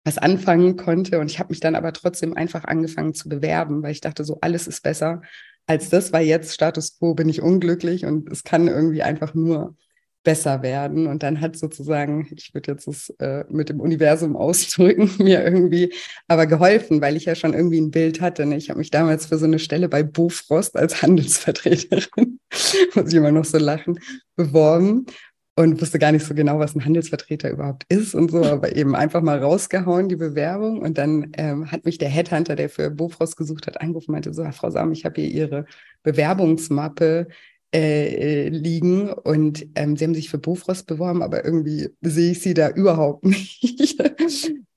A: was anfangen konnte. Und ich habe mich dann aber trotzdem einfach angefangen zu bewerben, weil ich dachte, so alles ist besser als das, weil jetzt Status quo bin ich unglücklich und es kann irgendwie einfach nur besser werden. Und dann hat sozusagen, ich würde jetzt das äh, mit dem Universum ausdrücken, (laughs) mir irgendwie aber geholfen, weil ich ja schon irgendwie ein Bild hatte. Ne? Ich habe mich damals für so eine Stelle bei Bofrost als Handelsvertreterin, (laughs) muss ich immer noch so lachen, beworben und wusste gar nicht so genau, was ein Handelsvertreter überhaupt ist und so, (laughs) aber eben einfach mal rausgehauen, die Bewerbung. Und dann ähm, hat mich der Headhunter, der für Bofrost gesucht hat, angerufen und meinte so, Frau Sam, ich habe hier Ihre Bewerbungsmappe äh, äh, liegen und ähm, sie haben sich für Bofrost beworben, aber irgendwie sehe ich sie da überhaupt (laughs) nicht.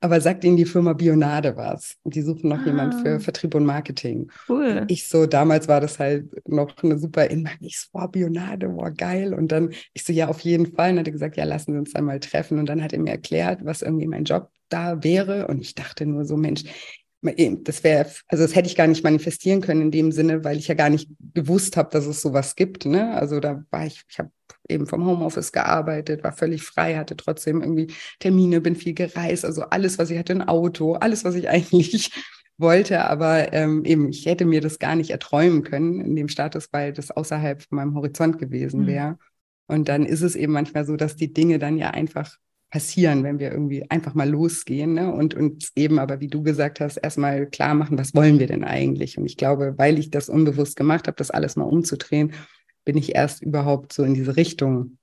A: aber sagt ihnen die Firma Bionade was und die suchen noch ah. jemand für ah. Vertrieb und Marketing. Cool. Ich so, damals war das halt noch eine super Inmach. Ich so, wow, Bionade, wow, geil. Und dann, ich so, ja, auf jeden Fall. Und hat er gesagt, ja, lassen Sie uns einmal treffen. Und dann hat er mir erklärt, was irgendwie mein Job da wäre. Und ich dachte nur so, Mensch, das wäre, also das hätte ich gar nicht manifestieren können in dem Sinne, weil ich ja gar nicht gewusst habe, dass es sowas gibt. Ne? Also da war ich, ich habe eben vom Homeoffice gearbeitet, war völlig frei, hatte trotzdem irgendwie Termine, bin viel gereist, also alles, was ich hatte, ein Auto, alles, was ich (laughs) eigentlich wollte, aber ähm, eben, ich hätte mir das gar nicht erträumen können in dem Status, weil das außerhalb von meinem Horizont gewesen wäre. Mhm. Und dann ist es eben manchmal so, dass die Dinge dann ja einfach passieren, wenn wir irgendwie einfach mal losgehen ne? und uns eben aber, wie du gesagt hast, erstmal klar machen, was wollen wir denn eigentlich? Und ich glaube, weil ich das unbewusst gemacht habe, das alles mal umzudrehen, bin ich erst überhaupt so in diese Richtung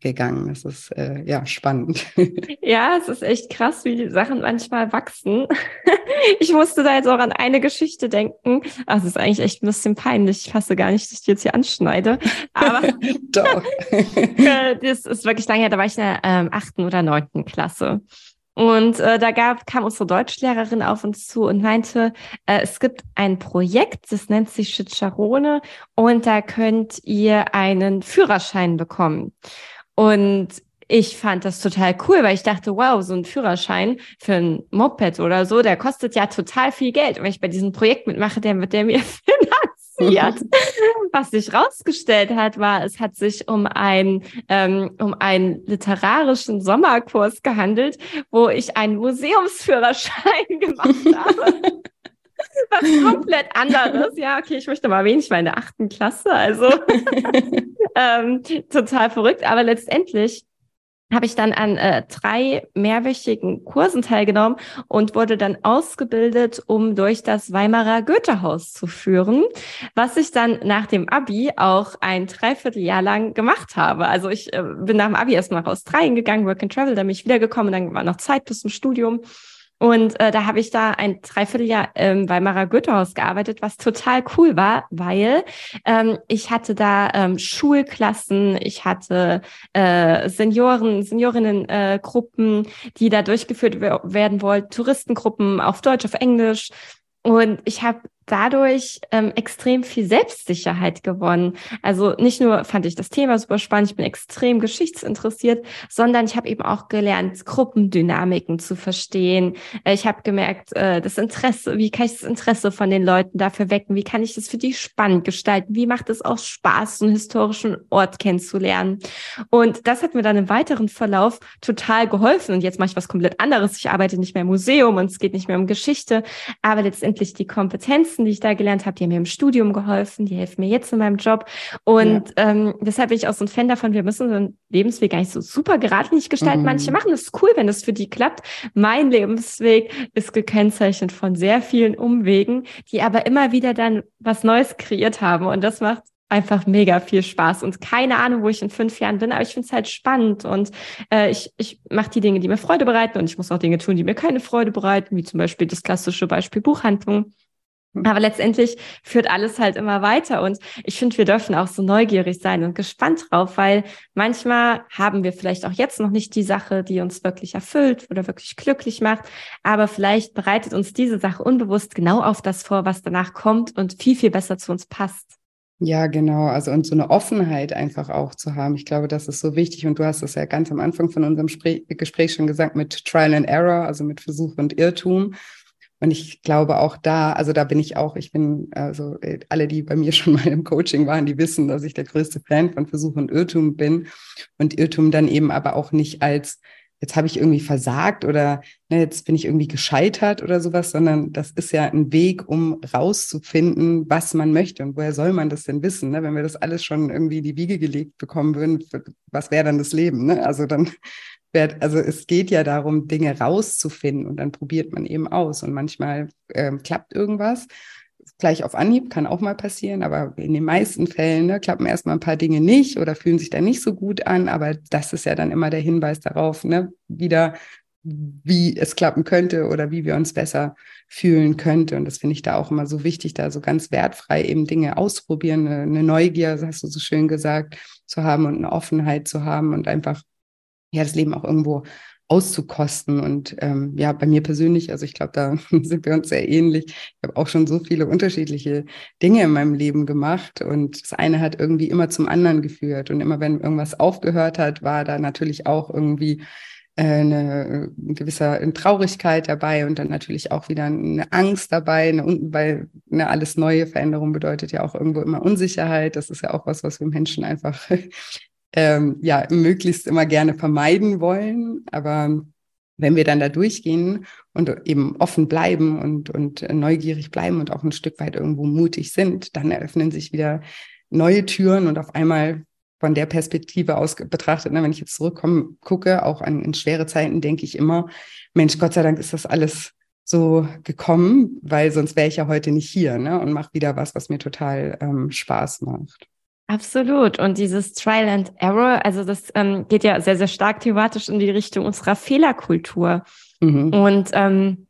A: gegangen. Das ist äh, ja spannend. (laughs)
B: Ja, es ist echt krass, wie die Sachen manchmal wachsen. (laughs) ich musste da jetzt auch an eine Geschichte denken. Ach, das ist eigentlich echt ein bisschen peinlich. Ich fasse gar nicht, dass ich die jetzt hier anschneide. Aber (laughs) doch. Äh, das ist wirklich lange her. Da war ich in der ähm, achten oder neunten Klasse. Und äh, da gab, kam unsere Deutschlehrerin auf uns zu und meinte, äh, es gibt ein Projekt, das nennt sich Chicharone und da könnt ihr einen Führerschein bekommen. Und ich fand das total cool, weil ich dachte, wow, so ein Führerschein für ein Moped oder so, der kostet ja total viel Geld. Und wenn ich bei diesem Projekt mitmache, der wird der mir (laughs) finanziert. Was sich rausgestellt hat, war, es hat sich um, ein, ähm, um einen literarischen Sommerkurs gehandelt, wo ich einen Museumsführerschein (laughs) gemacht habe. (laughs) was komplett anderes. Ja, okay, ich möchte mal erwähnen, ich war in der achten Klasse, also (laughs) ähm, total verrückt. Aber letztendlich habe ich dann an äh, drei mehrwöchigen Kursen teilgenommen und wurde dann ausgebildet, um durch das Weimarer Goethehaus zu führen, was ich dann nach dem Abi auch ein Dreivierteljahr lang gemacht habe. Also ich äh, bin nach dem Abi erstmal nach Australien gegangen, Work and Travel, dann bin ich wiedergekommen, dann war noch Zeit bis zum Studium. Und äh, da habe ich da ein Dreivierteljahr im Weimarer Goethehaus gearbeitet, was total cool war, weil ähm, ich hatte da ähm, Schulklassen, ich hatte äh, Senioren, Seniorinnengruppen, äh, die da durchgeführt werden wollten, Touristengruppen auf Deutsch, auf Englisch. Und ich habe dadurch ähm, extrem viel Selbstsicherheit gewonnen. Also nicht nur fand ich das Thema super spannend, ich bin extrem geschichtsinteressiert, sondern ich habe eben auch gelernt, Gruppendynamiken zu verstehen. Äh, ich habe gemerkt, äh, das Interesse, wie kann ich das Interesse von den Leuten dafür wecken? Wie kann ich das für die spannend gestalten? Wie macht es auch Spaß, einen historischen Ort kennenzulernen? Und das hat mir dann im weiteren Verlauf total geholfen. Und jetzt mache ich was komplett anderes. Ich arbeite nicht mehr im Museum und es geht nicht mehr um Geschichte, aber letztendlich die Kompetenz Kompetenzen, die ich da gelernt habe, die haben mir im Studium geholfen, die helfen mir jetzt in meinem Job. Und ja. ähm, deshalb bin ich auch so ein Fan davon, wir müssen unseren Lebensweg gar nicht so super geradlinig gestalten. Mhm. Manche machen das cool, wenn das für die klappt. Mein Lebensweg ist gekennzeichnet von sehr vielen Umwegen, die aber immer wieder dann was Neues kreiert haben. Und das macht einfach mega viel Spaß und keine Ahnung, wo ich in fünf Jahren bin, aber ich finde es halt spannend und äh, ich, ich mache die Dinge, die mir Freude bereiten und ich muss auch Dinge tun, die mir keine Freude bereiten, wie zum Beispiel das klassische Beispiel Buchhandlung. Hm. Aber letztendlich führt alles halt immer weiter. Und ich finde, wir dürfen auch so neugierig sein und gespannt drauf, weil manchmal haben wir vielleicht auch jetzt noch nicht die Sache, die uns wirklich erfüllt oder wirklich glücklich macht. Aber vielleicht bereitet uns diese Sache unbewusst genau auf das vor, was danach kommt und viel, viel besser zu uns passt.
A: Ja, genau. Also und so eine Offenheit einfach auch zu haben. Ich glaube, das ist so wichtig. Und du hast es ja ganz am Anfang von unserem Gespräch schon gesagt mit Trial and Error, also mit Versuch und Irrtum. Und ich glaube auch da, also da bin ich auch, ich bin, also äh, alle, die bei mir (laughs) schon mal im Coaching waren, die wissen, dass ich der größte Fan von Versuch und Irrtum bin. Und Irrtum dann eben aber auch nicht als, jetzt habe ich irgendwie versagt oder ne, jetzt bin ich irgendwie gescheitert oder sowas, sondern das ist ja ein Weg, um rauszufinden, was man möchte. Und woher soll man das denn wissen? Ne? Wenn wir das alles schon irgendwie in die Wiege gelegt bekommen würden, was wäre dann das Leben? Ne? Also dann also es geht ja darum, Dinge rauszufinden und dann probiert man eben aus. Und manchmal ähm, klappt irgendwas. Gleich auf Anhieb kann auch mal passieren, aber in den meisten Fällen ne, klappen erstmal ein paar Dinge nicht oder fühlen sich dann nicht so gut an. Aber das ist ja dann immer der Hinweis darauf, ne, wieder, wie es klappen könnte oder wie wir uns besser fühlen könnte. Und das finde ich da auch immer so wichtig, da so ganz wertfrei eben Dinge ausprobieren, eine, eine Neugier, hast du so schön gesagt, zu haben und eine Offenheit zu haben und einfach ja, das Leben auch irgendwo auszukosten. Und ähm, ja, bei mir persönlich, also ich glaube, da (laughs) sind wir uns sehr ähnlich. Ich habe auch schon so viele unterschiedliche Dinge in meinem Leben gemacht und das eine hat irgendwie immer zum anderen geführt. Und immer wenn irgendwas aufgehört hat, war da natürlich auch irgendwie äh, eine, gewisse Traurigkeit dabei und dann natürlich auch wieder eine Angst dabei, eine, weil eine alles neue Veränderung bedeutet ja auch irgendwo immer Unsicherheit. Das ist ja auch was, was wir Menschen einfach ähm, ja möglichst immer gerne vermeiden wollen. Aber wenn wir dann da durchgehen und eben offen bleiben und, und neugierig bleiben und auch ein Stück weit irgendwo mutig sind, dann eröffnen sich wieder neue Türen und auf einmal von der Perspektive aus betrachtet, ne, wenn ich jetzt zurückkomme, gucke, auch an in schwere Zeiten, denke ich immer, Mensch, Gott sei Dank ist das alles so gekommen, weil sonst wäre ich ja heute nicht hier ne, und mache wieder was, was mir total ähm, Spaß macht.
B: Absolut. Und dieses Trial and Error, also das ähm, geht ja sehr, sehr stark thematisch in die Richtung unserer Fehlerkultur. Mhm. Und ähm,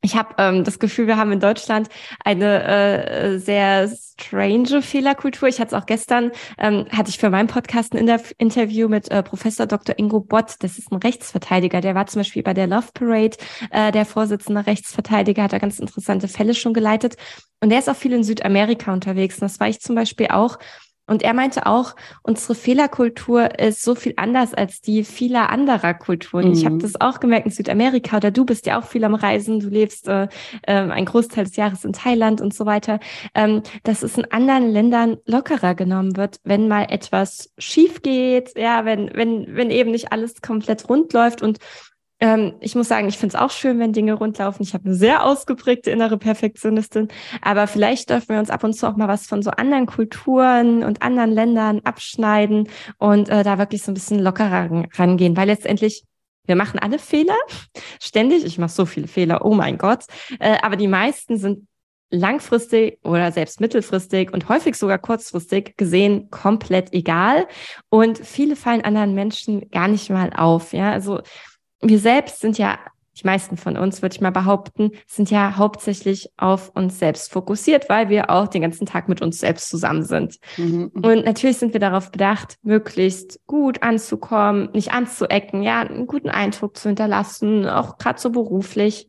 B: ich habe ähm, das Gefühl, wir haben in Deutschland eine äh, sehr strange Fehlerkultur. Ich hatte es auch gestern, ähm, hatte ich für meinen Podcast ein Inter Interview mit äh, Professor Dr. Ingo Bott. Das ist ein Rechtsverteidiger. Der war zum Beispiel bei der Love Parade äh, der Vorsitzende Rechtsverteidiger, hat da ganz interessante Fälle schon geleitet. Und der ist auch viel in Südamerika unterwegs. Und das war ich zum Beispiel auch. Und er meinte auch, unsere Fehlerkultur ist so viel anders als die vieler anderer Kulturen. Mhm. Ich habe das auch gemerkt in Südamerika oder du bist ja auch viel am Reisen, du lebst äh, äh, ein Großteil des Jahres in Thailand und so weiter, ähm, dass es in anderen Ländern lockerer genommen wird, wenn mal etwas schief geht, ja, wenn, wenn, wenn eben nicht alles komplett rund läuft und ähm, ich muss sagen, ich finde es auch schön, wenn Dinge rundlaufen. Ich habe eine sehr ausgeprägte innere Perfektionistin, aber vielleicht dürfen wir uns ab und zu auch mal was von so anderen Kulturen und anderen Ländern abschneiden und äh, da wirklich so ein bisschen lockerer rangehen, weil letztendlich wir machen alle Fehler, ständig. Ich mache so viele Fehler, oh mein Gott. Äh, aber die meisten sind langfristig oder selbst mittelfristig und häufig sogar kurzfristig gesehen komplett egal. Und viele fallen anderen Menschen gar nicht mal auf. Ja, also wir selbst sind ja, die meisten von uns, würde ich mal behaupten, sind ja hauptsächlich auf uns selbst fokussiert, weil wir auch den ganzen Tag mit uns selbst zusammen sind. Mhm. mhm. Und natürlich sind wir darauf bedacht, möglichst gut anzukommen, nicht anzuecken, ja, einen guten Eindruck zu hinterlassen, auch gerade so beruflich.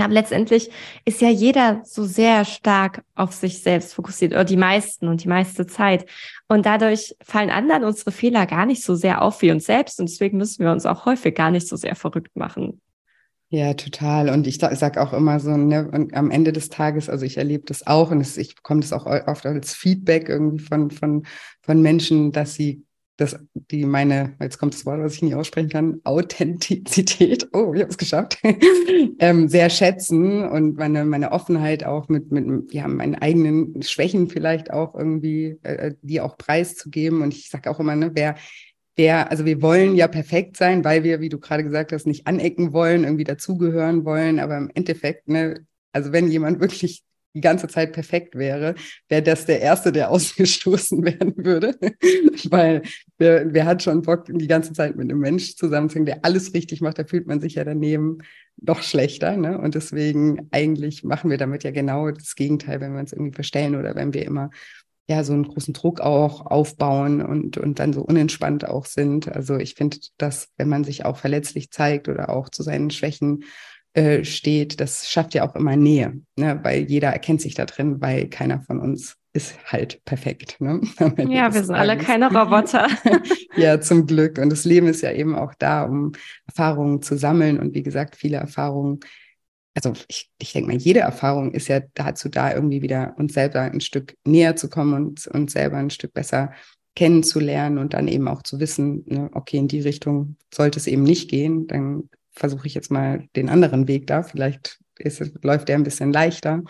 B: Aber letztendlich ist ja jeder so sehr stark auf sich selbst fokussiert, oder die meisten und die meiste Zeit. Und dadurch fallen anderen unsere Fehler gar nicht so sehr auf wie uns selbst. Und deswegen müssen wir uns auch häufig gar nicht so sehr verrückt machen.
A: Ja, total. Und ich sage auch immer so, ne, und am Ende des Tages, also ich erlebe das auch und es, ich bekomme das auch oft als Feedback irgendwie von, von, von Menschen, dass sie dass die meine, jetzt kommt das Wort, was ich nie aussprechen kann, Authentizität, oh, ich habe es geschafft, (laughs) ähm, sehr schätzen und meine, meine Offenheit auch mit, mit ja, meinen eigenen Schwächen vielleicht auch irgendwie, äh, die auch preiszugeben. Und ich sage auch immer, ne, wer, wer, also wir wollen ja perfekt sein, weil wir, wie du gerade gesagt hast, nicht anecken wollen, irgendwie dazugehören wollen, aber im Endeffekt, ne, also wenn jemand wirklich die ganze Zeit perfekt wäre, wäre das der Erste, der (laughs) ausgestoßen werden würde. (laughs) Weil wer, wer hat schon Bock, die ganze Zeit mit einem Mensch zusammenzuhängen, der alles richtig macht, da fühlt man sich ja daneben doch schlechter. Ne? Und deswegen eigentlich machen wir damit ja genau das Gegenteil, wenn wir uns irgendwie verstellen oder wenn wir immer ja so einen großen Druck auch aufbauen und, und dann so unentspannt auch sind. Also ich finde, dass wenn man sich auch verletzlich zeigt oder auch zu seinen Schwächen äh, steht, das schafft ja auch immer Nähe, ne? weil jeder erkennt sich da drin, weil keiner von uns ist halt perfekt. Ne? (laughs)
B: Ja, wir sind alle keine (laughs) Roboter.
A: ja, zum Glück. Und das Leben ist ja eben auch da, um Erfahrungen zu sammeln und wie gesagt, viele Erfahrungen also ich, ich denke mal, jede Erfahrung ist ja dazu da, irgendwie wieder uns selber ein Stück näher zu kommen und uns selber ein Stück besser kennenzulernen und dann eben auch zu wissen, ne, okay, in die Richtung sollte es eben nicht gehen, dann versuche ich jetzt mal den anderen Weg da. Vielleicht ist, läuft der ein bisschen leichter.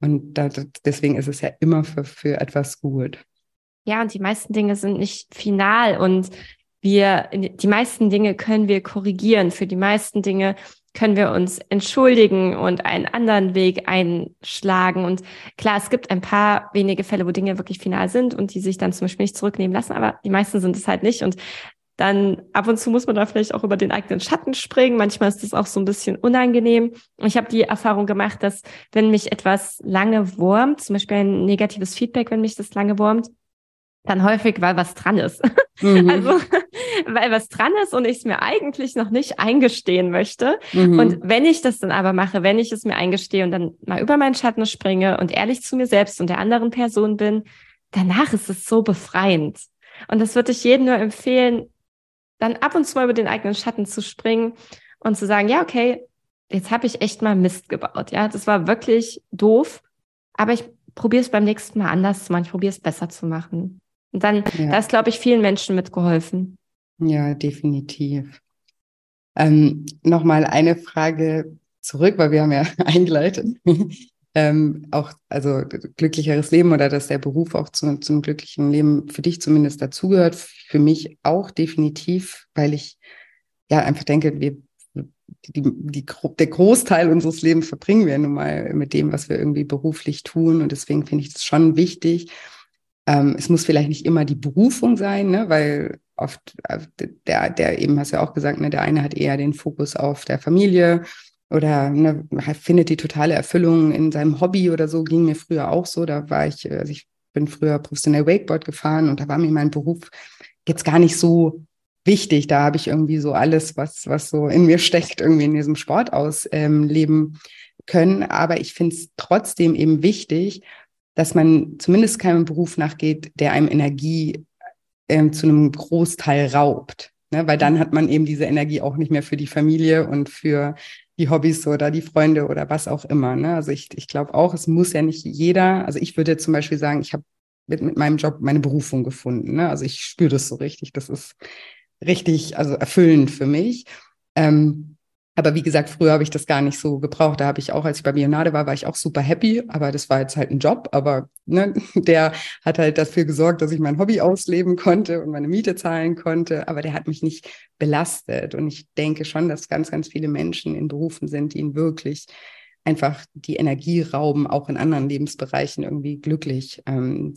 A: Und da, deswegen ist es ja immer für, für etwas gut.
B: Ja, und die meisten Dinge sind nicht final und wir, die meisten Dinge können wir korrigieren. Für die meisten Dinge können wir uns entschuldigen und einen anderen Weg einschlagen. Und klar, es gibt ein paar wenige Fälle, wo Dinge wirklich final sind und die sich dann zum Beispiel nicht zurücknehmen lassen, aber die meisten sind es halt nicht. Und dann ab und zu muss man da vielleicht auch über den eigenen Schatten springen. Manchmal ist das auch so ein bisschen unangenehm. Ich habe die Erfahrung gemacht, dass wenn mich etwas lange wurmt, zum Beispiel ein negatives Feedback, wenn mich das lange wurmt, dann häufig, weil was dran ist. Mhm. (laughs) Also, weil was dran ist und ich es mir eigentlich noch nicht eingestehen möchte. Mhm. Und wenn ich das dann aber mache, wenn ich es mir eingestehe und dann mal über meinen Schatten springe und ehrlich zu mir selbst und der anderen Person bin, danach ist es so befreiend. Und das würde ich jedem nur empfehlen, dann ab und zu mal über den eigenen Schatten zu springen und zu sagen, ja, okay, jetzt habe ich echt mal Mist gebaut. Ja, das war wirklich doof, aber ich probiere es beim nächsten Mal anders zu machen. Ich probiere es besser zu machen. Und dann, ja. da ist, glaube ich, vielen Menschen mitgeholfen.
A: Ja, definitiv. Ähm, Nochmal eine Frage zurück, weil wir haben ja (laughs) eingeleitet ähm, auch, also glücklicheres Leben oder dass der Beruf auch zu, zum glücklichen Leben für dich zumindest dazugehört, für mich auch definitiv, weil ich ja einfach denke, wir die, die, der Großteil unseres Lebens verbringen wir nun mal mit dem, was wir irgendwie beruflich tun. Und deswegen finde ich es schon wichtig. Ähm, es muss vielleicht nicht immer die Berufung sein, ne, weil oft äh, der, der eben hast du ja auch gesagt, ne, der eine hat eher den Fokus auf der Familie oder ne, findet die totale Erfüllung in seinem Hobby oder so, ging mir früher auch so. Da war ich, also ich bin früher professionell Wakeboard gefahren und da war mir mein Beruf jetzt gar nicht so wichtig. Da habe ich irgendwie so alles, was, was so in mir steckt, irgendwie in diesem Sport ausleben ähm, können. Aber ich finde es trotzdem eben wichtig, dass man zumindest keinem Beruf nachgeht, der einem Energie ähm, zu einem Großteil raubt. Ne? Weil dann hat man eben diese Energie auch nicht mehr für die Familie und für die Hobbys oder die Freunde oder was auch immer. Ne? Also ich, ich glaube auch, es muss ja nicht jeder, also ich würde zum Beispiel sagen, ich habe mit, mit meinem Job meine Berufung gefunden. Ne? Also ich spüre das so richtig. Das ist richtig, also erfüllend für mich. Ähm, aber wie gesagt, früher habe ich das gar nicht so gebraucht. Da habe ich auch, als ich bei Bionade war, war ich auch super happy. Aber das war jetzt halt ein Job. Aber ne, (laughs) der hat halt dafür gesorgt, dass ich mein Hobby ausleben konnte und meine Miete zahlen konnte. Aber der hat mich nicht belastet. Und ich denke schon, dass ganz, ganz viele Menschen in Berufen sind, die ihn wirklich einfach die Energie rauben, auch in anderen Lebensbereichen irgendwie glücklich ähm,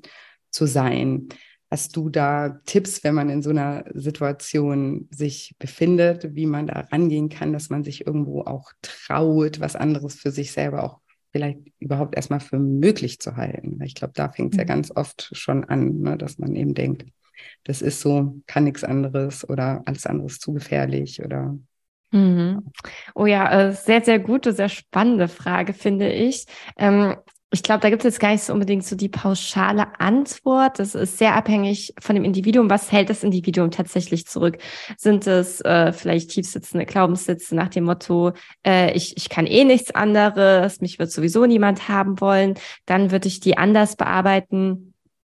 A: zu sein. Hast du da Tipps, wenn man in so einer Situation sich befindet, wie man da rangehen kann, dass man sich irgendwo auch traut, was anderes für sich selber auch vielleicht überhaupt erstmal für möglich zu halten? Ich glaube, da fängt es ja mhm. ganz oft schon an, ne, dass man eben denkt, das ist so, kann nichts anderes oder alles andere ist zu gefährlich oder
B: Mhm. Oh ja, äh, sehr, sehr gute, sehr spannende Frage, finde ich. Ich glaube, da gibt es jetzt gar nicht so unbedingt so die pauschale Antwort. Das ist sehr abhängig von dem Individuum. Was hält das Individuum tatsächlich zurück? Sind es äh, vielleicht tiefsitzende Glaubenssätze nach dem Motto, äh, ich, ich kann eh nichts anderes, mich wird sowieso niemand haben wollen? Dann würde ich die anders bearbeiten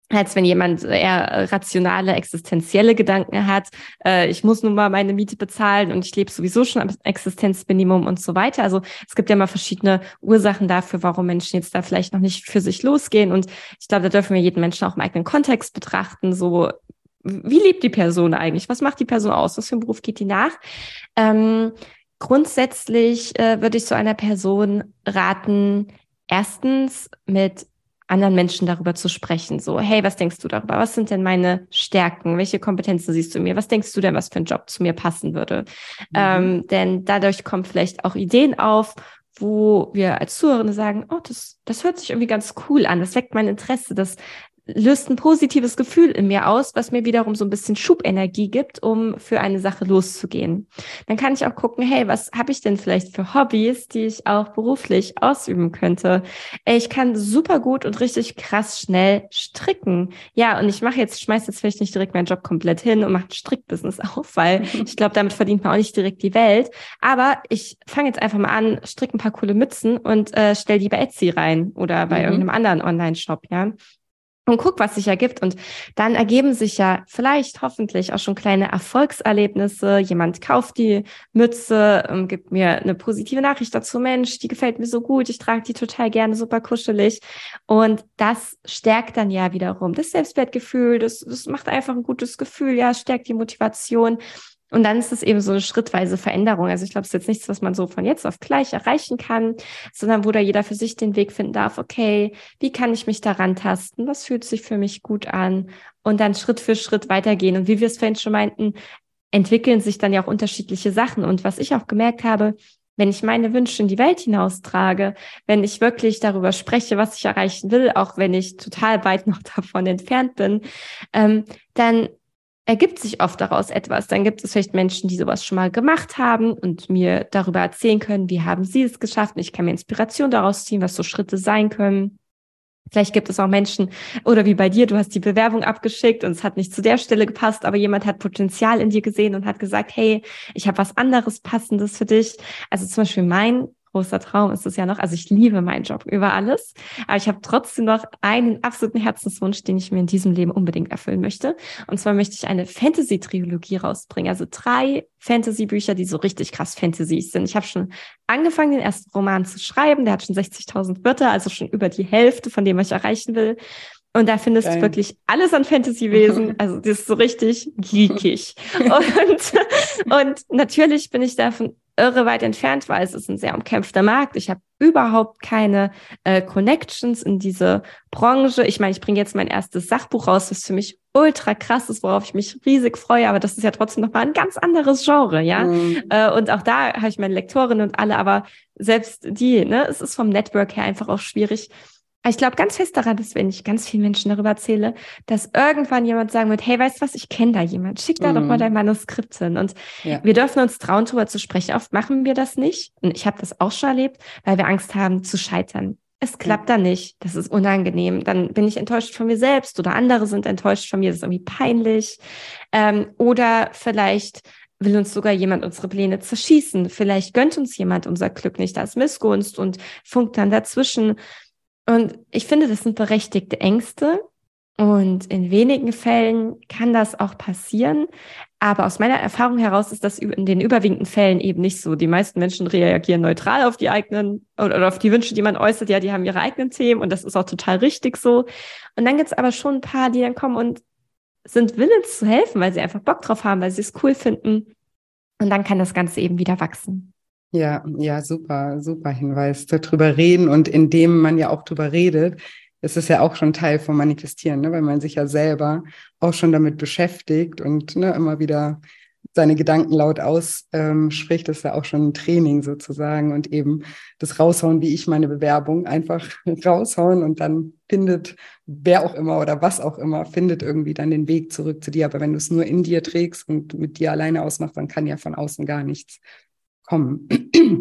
B: als wenn jemand eher rationale, existenzielle Gedanken hat. Äh, ich muss nun mal meine Miete bezahlen und ich lebe sowieso schon am Existenzminimum und so weiter. Also es gibt ja mal verschiedene Ursachen dafür, warum Menschen jetzt da vielleicht noch nicht für sich losgehen. Und ich glaube, da dürfen wir jeden Menschen auch im eigenen Kontext betrachten. So, wie lebt die Person eigentlich? Was macht die Person aus? Was für einen Beruf geht die nach? Ähm, grundsätzlich äh, würde ich so einer Person raten, erstens mit anderen Menschen darüber zu sprechen. So, hey, was denkst du darüber? Was sind denn meine Stärken? Welche Kompetenzen siehst du mir? Was denkst du denn, was für ein Job zu mir passen würde? Mhm. Ähm, denn dadurch kommen vielleicht auch Ideen auf, wo wir als Zuhörende sagen, oh, das, das hört sich irgendwie ganz cool an. Das weckt mein Interesse. Das löst ein positives Gefühl in mir aus, was mir wiederum so ein bisschen Schubenergie gibt, um für eine Sache loszugehen. Dann kann ich auch gucken, hey, was habe ich denn vielleicht für Hobbys, die ich auch beruflich ausüben könnte? Ich kann super gut und richtig krass schnell stricken. Ja, und ich mache jetzt, schmeiß jetzt vielleicht nicht direkt meinen Job komplett hin und mache ein Strickbusiness (laughs) auf, weil (laughs) ich glaube, damit verdient man auch nicht direkt die Welt. Aber ich fange jetzt einfach mal an, stricke ein paar coole Mützen und äh, stell die bei Etsy rein oder bei mhm. irgendeinem anderen Online-Shop, ja und guck, was sich ergibt. Und dann ergeben sich ja vielleicht hoffentlich auch schon kleine Erfolgserlebnisse. Jemand kauft die Mütze, ähm, gibt mir eine positive Nachricht dazu. Mensch, die gefällt mir so gut. Ich trage die total gerne, super kuschelig. Und das stärkt dann ja wiederum das Selbstwertgefühl. Das, das macht einfach ein gutes Gefühl. Ja, stärkt die Motivation. Und dann ist es eben so eine schrittweise Veränderung. Also ich glaube, es ist jetzt nichts, was man so von jetzt auf gleich erreichen kann, sondern wo da jeder für sich den Weg finden darf, okay, wie kann ich mich daran tasten? Was fühlt sich für mich gut an? Und dann Schritt für Schritt weitergehen. Und wie wir es vorhin schon meinten, entwickeln sich dann ja auch unterschiedliche Sachen. Und was ich auch gemerkt habe, wenn ich meine Wünsche in die Welt hinaustrage, wenn ich wirklich darüber spreche, was ich erreichen will, auch wenn ich total weit (laughs) noch davon entfernt bin, ähm, dann ergibt sich oft daraus etwas. Dann gibt es vielleicht Menschen, die sowas schon mal gemacht haben und mir darüber erzählen können, wie haben sie es geschafft. Und ich kann mir Inspiration daraus ziehen, was so Schritte sein können. Vielleicht gibt es auch Menschen, oder wie bei dir, du hast die Bewerbung abgeschickt und es hat nicht zu der Stelle gepasst, aber jemand hat Potenzial in dir gesehen und hat gesagt, hey, ich habe was anderes Passendes für dich. Also zum Beispiel mein großer Traum ist es ja noch. Also ich liebe meinen Job über alles, aber ich habe trotzdem noch einen absoluten Herzenswunsch, den ich mir in diesem Leben unbedingt erfüllen möchte. Und zwar möchte ich eine Fantasy-Trilogie rausbringen. Also drei Fantasy-Bücher, die so richtig krass Fantasy sind. Ich habe schon angefangen, den ersten Roman zu schreiben. Der hat schon 60.000 Wörter, also schon über die Hälfte von dem, was ich erreichen will. Und da findest Geil. du wirklich alles an Fantasy-Wesen. (laughs) Also das ist so richtig geekig. und, und natürlich bin ich davon irre weit entfernt, weil es ist ein sehr umkämpfter Markt. Ich habe überhaupt keine äh, Connections in diese Branche. Ich meine, ich bringe jetzt mein erstes Sachbuch raus, das für mich ultra krass ist, worauf ich mich riesig freue, aber das ist ja trotzdem nochmal ein ganz anderes Genre, ja. Mhm. Äh, und auch da habe ich meine Lektorin und alle, aber selbst die, ne, es ist vom Network her einfach auch schwierig, ich glaube ganz fest daran, dass wenn ich ganz vielen Menschen darüber erzähle, dass irgendwann jemand sagen wird, hey, weißt du was, ich kenne da jemand, schick da mm. doch mal mhm. dein Manuskript hin. Und ja. wir dürfen uns trauen, darüber zu sprechen. Oft machen wir das nicht. Und ich habe das auch schon erlebt, weil wir Angst haben zu scheitern. Es klappt ja. dann nicht, das ist unangenehm. Dann bin ich enttäuscht von mir selbst oder andere sind enttäuscht von mir, das ist irgendwie peinlich. Ähm, oder vielleicht will uns sogar jemand unsere Pläne zerschießen. Vielleicht gönnt uns jemand unser Glück nicht, da ist Missgunst und funkt dann dazwischen. Und ich finde, das sind berechtigte Ängste. Und in wenigen Fällen kann das auch passieren. Aber aus meiner Erfahrung heraus ist das in den überwiegenden Fällen eben nicht so. Die meisten Menschen reagieren neutral auf die eigenen oder auf die Wünsche, die man äußert. Ja, die haben ihre eigenen Themen und das ist auch total richtig so. Und dann gibt's aber schon ein paar, die dann kommen und sind willens zu helfen, weil sie einfach Bock drauf haben, weil sie es cool finden. Und dann kann das Ganze eben wieder wachsen.
A: Ja, ja, super, super Hinweis. Darüber reden und indem man ja auch drüber redet, ist es ja auch schon Teil vom Manifestieren, ne? weil man sich ja selber auch schon damit beschäftigt und ne, immer wieder seine Gedanken laut ausspricht, ähm, ist ja auch schon ein Training sozusagen und eben das Raushauen, wie ich meine Bewerbung einfach (laughs) raushauen und dann findet wer auch immer oder was auch immer, findet irgendwie dann den Weg zurück zu dir. Aber wenn du es nur in dir trägst und mit dir alleine ausmachst, dann kann ja von außen gar nichts kommen.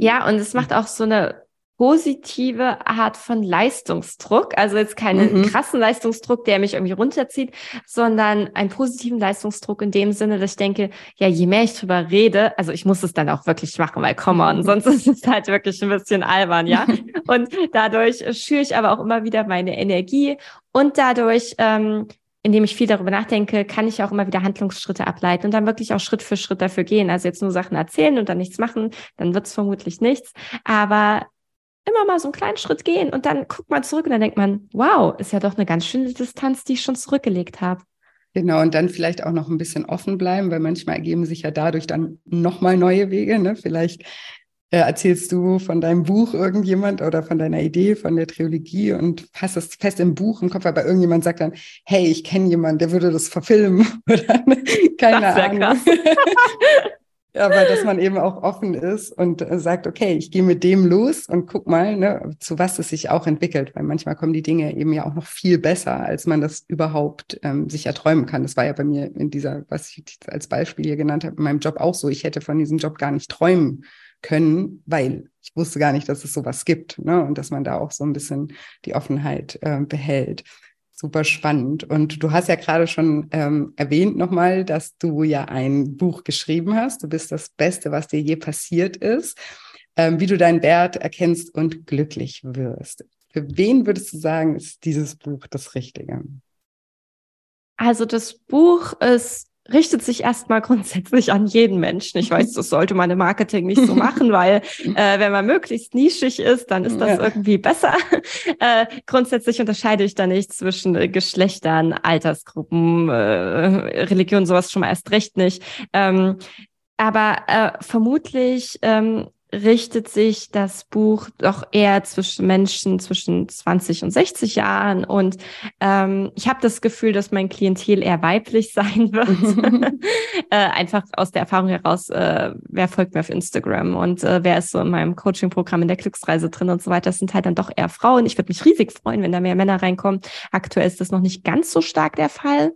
B: Ja, und es macht auch so eine positive Art von Leistungsdruck. Also jetzt keinen mhm. krassen Leistungsdruck, der mich irgendwie runterzieht, sondern einen positiven Leistungsdruck in dem Sinne, dass ich denke, ja, je mehr ich drüber rede, also ich muss es dann auch wirklich machen, weil come on, sonst ist es halt wirklich ein bisschen albern, ja. (laughs) Und dadurch schüre ich aber auch immer wieder meine Energie und dadurch ähm, indem ich viel darüber nachdenke, kann ich auch immer wieder Handlungsschritte ableiten und dann wirklich auch Schritt für Schritt dafür gehen. Also jetzt nur Sachen erzählen und dann nichts machen, dann wird es vermutlich nichts. Aber immer mal so einen kleinen Schritt gehen und dann guckt man zurück und dann denkt man, wow, ist ja doch eine ganz schöne Distanz, die ich schon zurückgelegt habe.
A: Genau, und dann vielleicht auch noch ein bisschen offen bleiben, weil manchmal ergeben sich ja dadurch dann nochmal neue Wege. Ne? Vielleicht äh, erzählst du von deinem Buch irgendjemand oder von deiner Idee, von der Trilogie und hast es fest im Buch im Kopf, aber irgendjemand sagt dann, hey, ich kenne jemanden, der würde das verfilmen (laughs) oder keine das Ahnung. Krass. (laughs) aber dass man eben auch offen ist und äh, sagt, okay, ich gehe mit dem los und guck mal, ne, zu was es sich auch entwickelt, weil manchmal kommen die Dinge eben ja auch noch viel besser, als man das überhaupt ähm, sich erträumen kann. Das war ja bei mir in dieser, was ich als Beispiel hier genannt habe, in meinem Job auch so. Ich hätte von diesem Job gar nicht träumen können, weil ich wusste gar nicht, dass es sowas gibt, ne, und dass man da auch so ein bisschen die Offenheit äh, behält super spannend. Und du hast ja gerade schon ähm, erwähnt nochmal, dass du ja ein Buch geschrieben hast. Du bist das Beste, was dir je passiert ist, ähm, wie du deinen Wert erkennst und glücklich wirst. Für wen würdest du sagen, ist dieses Buch das Richtige?
B: Also das Buch ist richtet sich erstmal grundsätzlich an jeden Menschen. Ich weiß, das sollte man im Marketing nicht so (laughs) machen, weil äh, wenn man möglichst nischig ist, dann ist das ja. irgendwie besser. (laughs) Äh, grundsätzlich unterscheide ich da nicht zwischen äh, Geschlechtern, Altersgruppen, äh, Religion, sowas schon mal erst recht nicht. Ähm, aber äh, vermutlich ähm, richtet sich das Buch doch eher zwischen Menschen zwischen 20 und 60 Jahren. Und ähm, ich habe das Gefühl, dass mein Klientel eher weiblich (laughs) sein wird. (laughs) äh, einfach aus der Erfahrung heraus, äh, wer folgt mir auf Instagram und äh, wer ist so in meinem Coaching-Programm in der Glücksreise drin und so weiter. Das sind halt dann doch eher Frauen. Ich würde mich riesig freuen, wenn da mehr Männer reinkommen. Aktuell ist das noch nicht ganz so stark der Fall.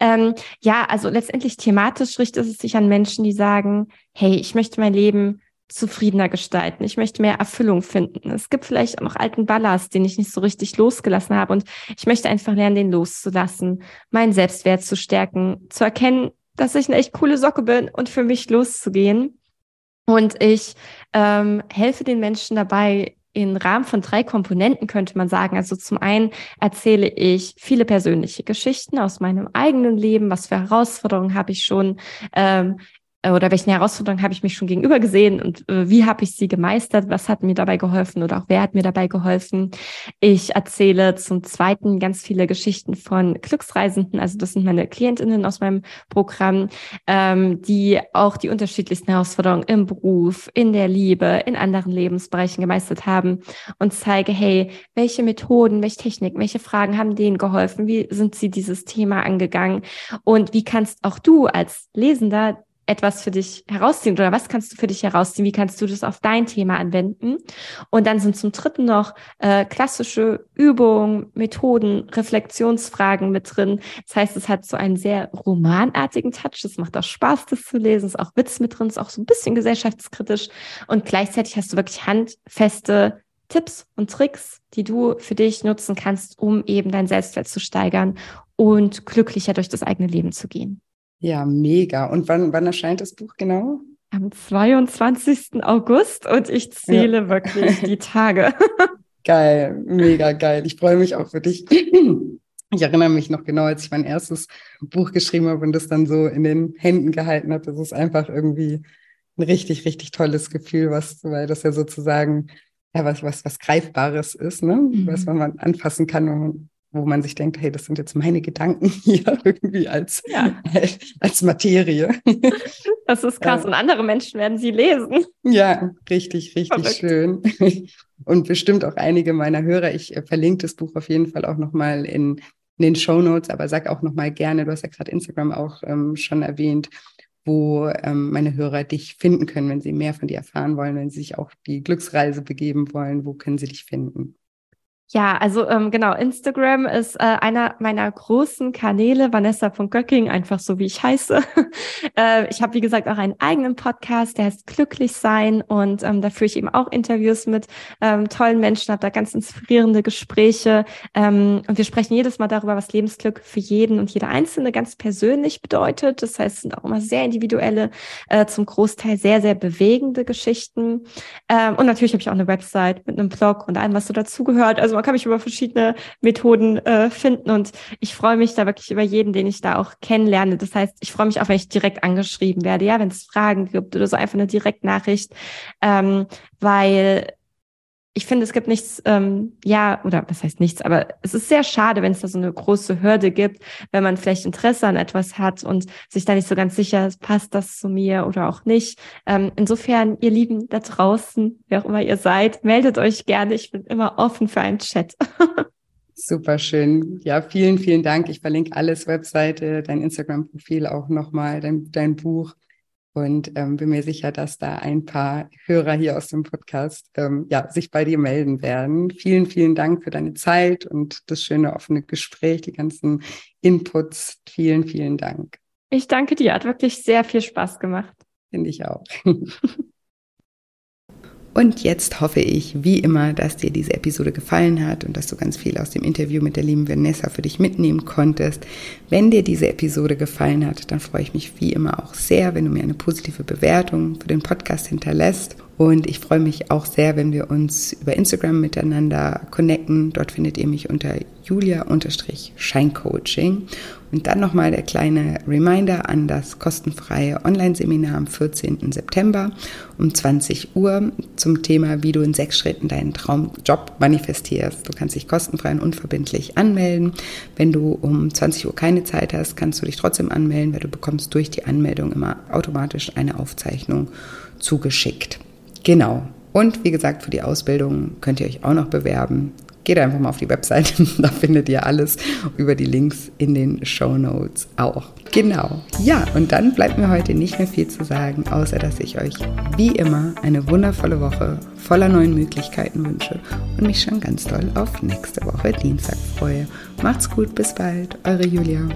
B: Ähm, ja, also letztendlich thematisch richtet es sich an Menschen, die sagen, hey, ich möchte mein Leben zufriedener gestalten. Ich möchte mehr Erfüllung finden. Es gibt vielleicht auch noch alten Ballast, den ich nicht so richtig losgelassen habe. Und ich möchte einfach lernen, den loszulassen, meinen Selbstwert zu stärken, zu erkennen, dass ich eine echt coole Socke bin und für mich loszugehen. Und ich ähm, helfe den Menschen dabei, im Rahmen von drei Komponenten könnte man sagen. Also zum einen erzähle ich viele persönliche Geschichten aus meinem eigenen Leben. Was für Herausforderungen habe ich schon ähm, äh, oder welchen Herausforderungen habe ich mich schon gegenüber gesehen und äh, wie habe ich sie gemeistert, was hat mir dabei geholfen oder auch wer hat mir dabei geholfen. Ich erzähle zum Zweiten ganz viele Geschichten von Glücksreisenden, also das sind meine Klientinnen aus meinem Programm, ähm, die auch die unterschiedlichsten Herausforderungen im Beruf, in der Liebe, in anderen Lebensbereichen gemeistert haben und zeige, hey, welche Methoden, welche Techniken, welche Fragen haben denen geholfen, wie sind sie dieses Thema angegangen? Und wie kannst auch du als Lesender etwas für dich herausziehen oder was kannst du für dich herausziehen? Wie kannst du das auf dein Thema anwenden? Und dann sind zum dritten noch äh, klassische Übungen, Methoden, Reflexionsfragen mit drin. Das heißt, es hat so einen sehr romanartigen Touch. Es macht auch Spaß, das zu lesen. Es ist auch Witz mit drin, es ist auch so ein bisschen gesellschaftskritisch. Und gleichzeitig hast du wirklich handfeste Tipps und Tricks, die du für dich nutzen kannst, um eben dein Selbstwert zu steigern und glücklicher durch das eigene Leben zu gehen.
A: Ja, mega. Und wann, wann erscheint das Buch genau?
B: Am 22. August und ich zähle ja. wirklich die Tage. (laughs)
A: Geil, mega geil. Ich freue mich auch für dich. Ich erinnere mich noch genau, als ich mein erstes Buch geschrieben habe und das dann so in den Händen gehalten habe. Das ist einfach irgendwie ein richtig, richtig tolles Gefühl, was, weil das ja sozusagen ja was, was, was Greifbares ist, ne? Mhm. Was man anfassen kann, wenn man wo man sich denkt, hey, das sind jetzt meine Gedanken (laughs) hier irgendwie als, ja. (laughs) als Materie. (laughs)
B: Das ist krass. Und andere Menschen werden sie lesen.
A: Ja, richtig, richtig Verrückt. schön. Und bestimmt auch einige meiner Hörer. Ich äh, verlinke das Buch auf jeden Fall auch nochmal in, in den Show Notes, aber sag auch nochmal gerne, du hast ja gerade Instagram auch ähm, schon erwähnt, wo ähm, meine Hörer dich finden können, wenn sie mehr von dir erfahren wollen, wenn sie sich auch die Glücksreise begeben wollen. Wo können sie dich finden?
B: Ja, also ähm, genau, Instagram ist äh, einer meiner großen Kanäle, Vanessa.göcking, einfach so wie ich heiße. (laughs) äh, ich habe, wie gesagt, auch einen eigenen Podcast, der heißt Glücklich sein und ähm, da führe ich eben auch Interviews mit ähm, tollen Menschen, habe da ganz inspirierende Gespräche ähm, und wir sprechen jedes Mal darüber, was Lebensglück für jeden und jede Einzelne ganz persönlich bedeutet. Das heißt, es sind auch immer sehr individuelle, äh, zum Großteil sehr, sehr bewegende Geschichten. Ähm, und natürlich habe ich auch eine Website mit einem Blog und allem, was so dazugehört. Also man kann mich über verschiedene Methoden äh, finden und ich freue mich da wirklich über jeden, den ich da auch kennenlerne. Das heißt, ich freue mich auch, wenn ich direkt angeschrieben werde, ja, wenn es Fragen gibt oder so einfach eine Direktnachricht, ähm, weil ich finde, es gibt nichts, ähm, ja, oder was heißt nichts, aber es ist sehr schade, wenn es da so eine große Hürde gibt, wenn man vielleicht Interesse an etwas hat und sich da nicht so ganz sicher ist, passt das zu mir oder auch nicht. Ähm, insofern, ihr Lieben da draußen, wer auch immer ihr seid, meldet euch gerne. Ich bin immer offen für einen Chat. (laughs)
A: Super schön. Ja, vielen, vielen Dank. Ich verlinke alles, Webseite, dein Instagram-Profil auch nochmal, dein, dein Buch. Und ähm, bin mir sicher, dass da ein paar Hörer hier aus dem Podcast ähm, ja, sich bei dir melden werden. Vielen, vielen Dank für deine Zeit und das schöne offene Gespräch, die ganzen Inputs. Vielen, vielen Dank.
B: Ich danke dir, hat wirklich sehr viel Spaß gemacht.
A: Finde ich auch. (laughs) Und jetzt hoffe ich, wie immer, dass dir diese Episode gefallen hat und dass du ganz viel aus dem Interview mit der lieben Vanessa für dich mitnehmen konntest. Wenn dir diese Episode gefallen hat, dann freue ich mich wie immer auch sehr, wenn du mir eine positive Bewertung für den Podcast hinterlässt. Und ich freue mich auch sehr, wenn wir uns über Instagram miteinander connecten. Dort findet ihr mich unter julia-scheincoaching. Und dann nochmal der kleine Reminder an das kostenfreie Online-Seminar am 14. September um 20 Uhr zum Thema, wie du in sechs Schritten deinen Traumjob manifestierst. Du kannst dich kostenfrei und unverbindlich anmelden. Wenn du um 20 Uhr keine Zeit hast, kannst du dich trotzdem anmelden, weil du bekommst durch die Anmeldung immer automatisch eine Aufzeichnung zugeschickt. Genau. Und wie gesagt, für die Ausbildung könnt ihr euch auch noch bewerben geht einfach mal auf die Website, (laughs) da findet ihr alles über die Links in den Show Notes auch. Genau. Ja, und dann bleibt mir heute nicht mehr viel zu sagen, außer dass ich euch wie immer eine wundervolle Woche voller neuen Möglichkeiten wünsche und mich schon ganz doll auf nächste Woche Dienstag freue. Macht's gut, bis bald, eure Julia.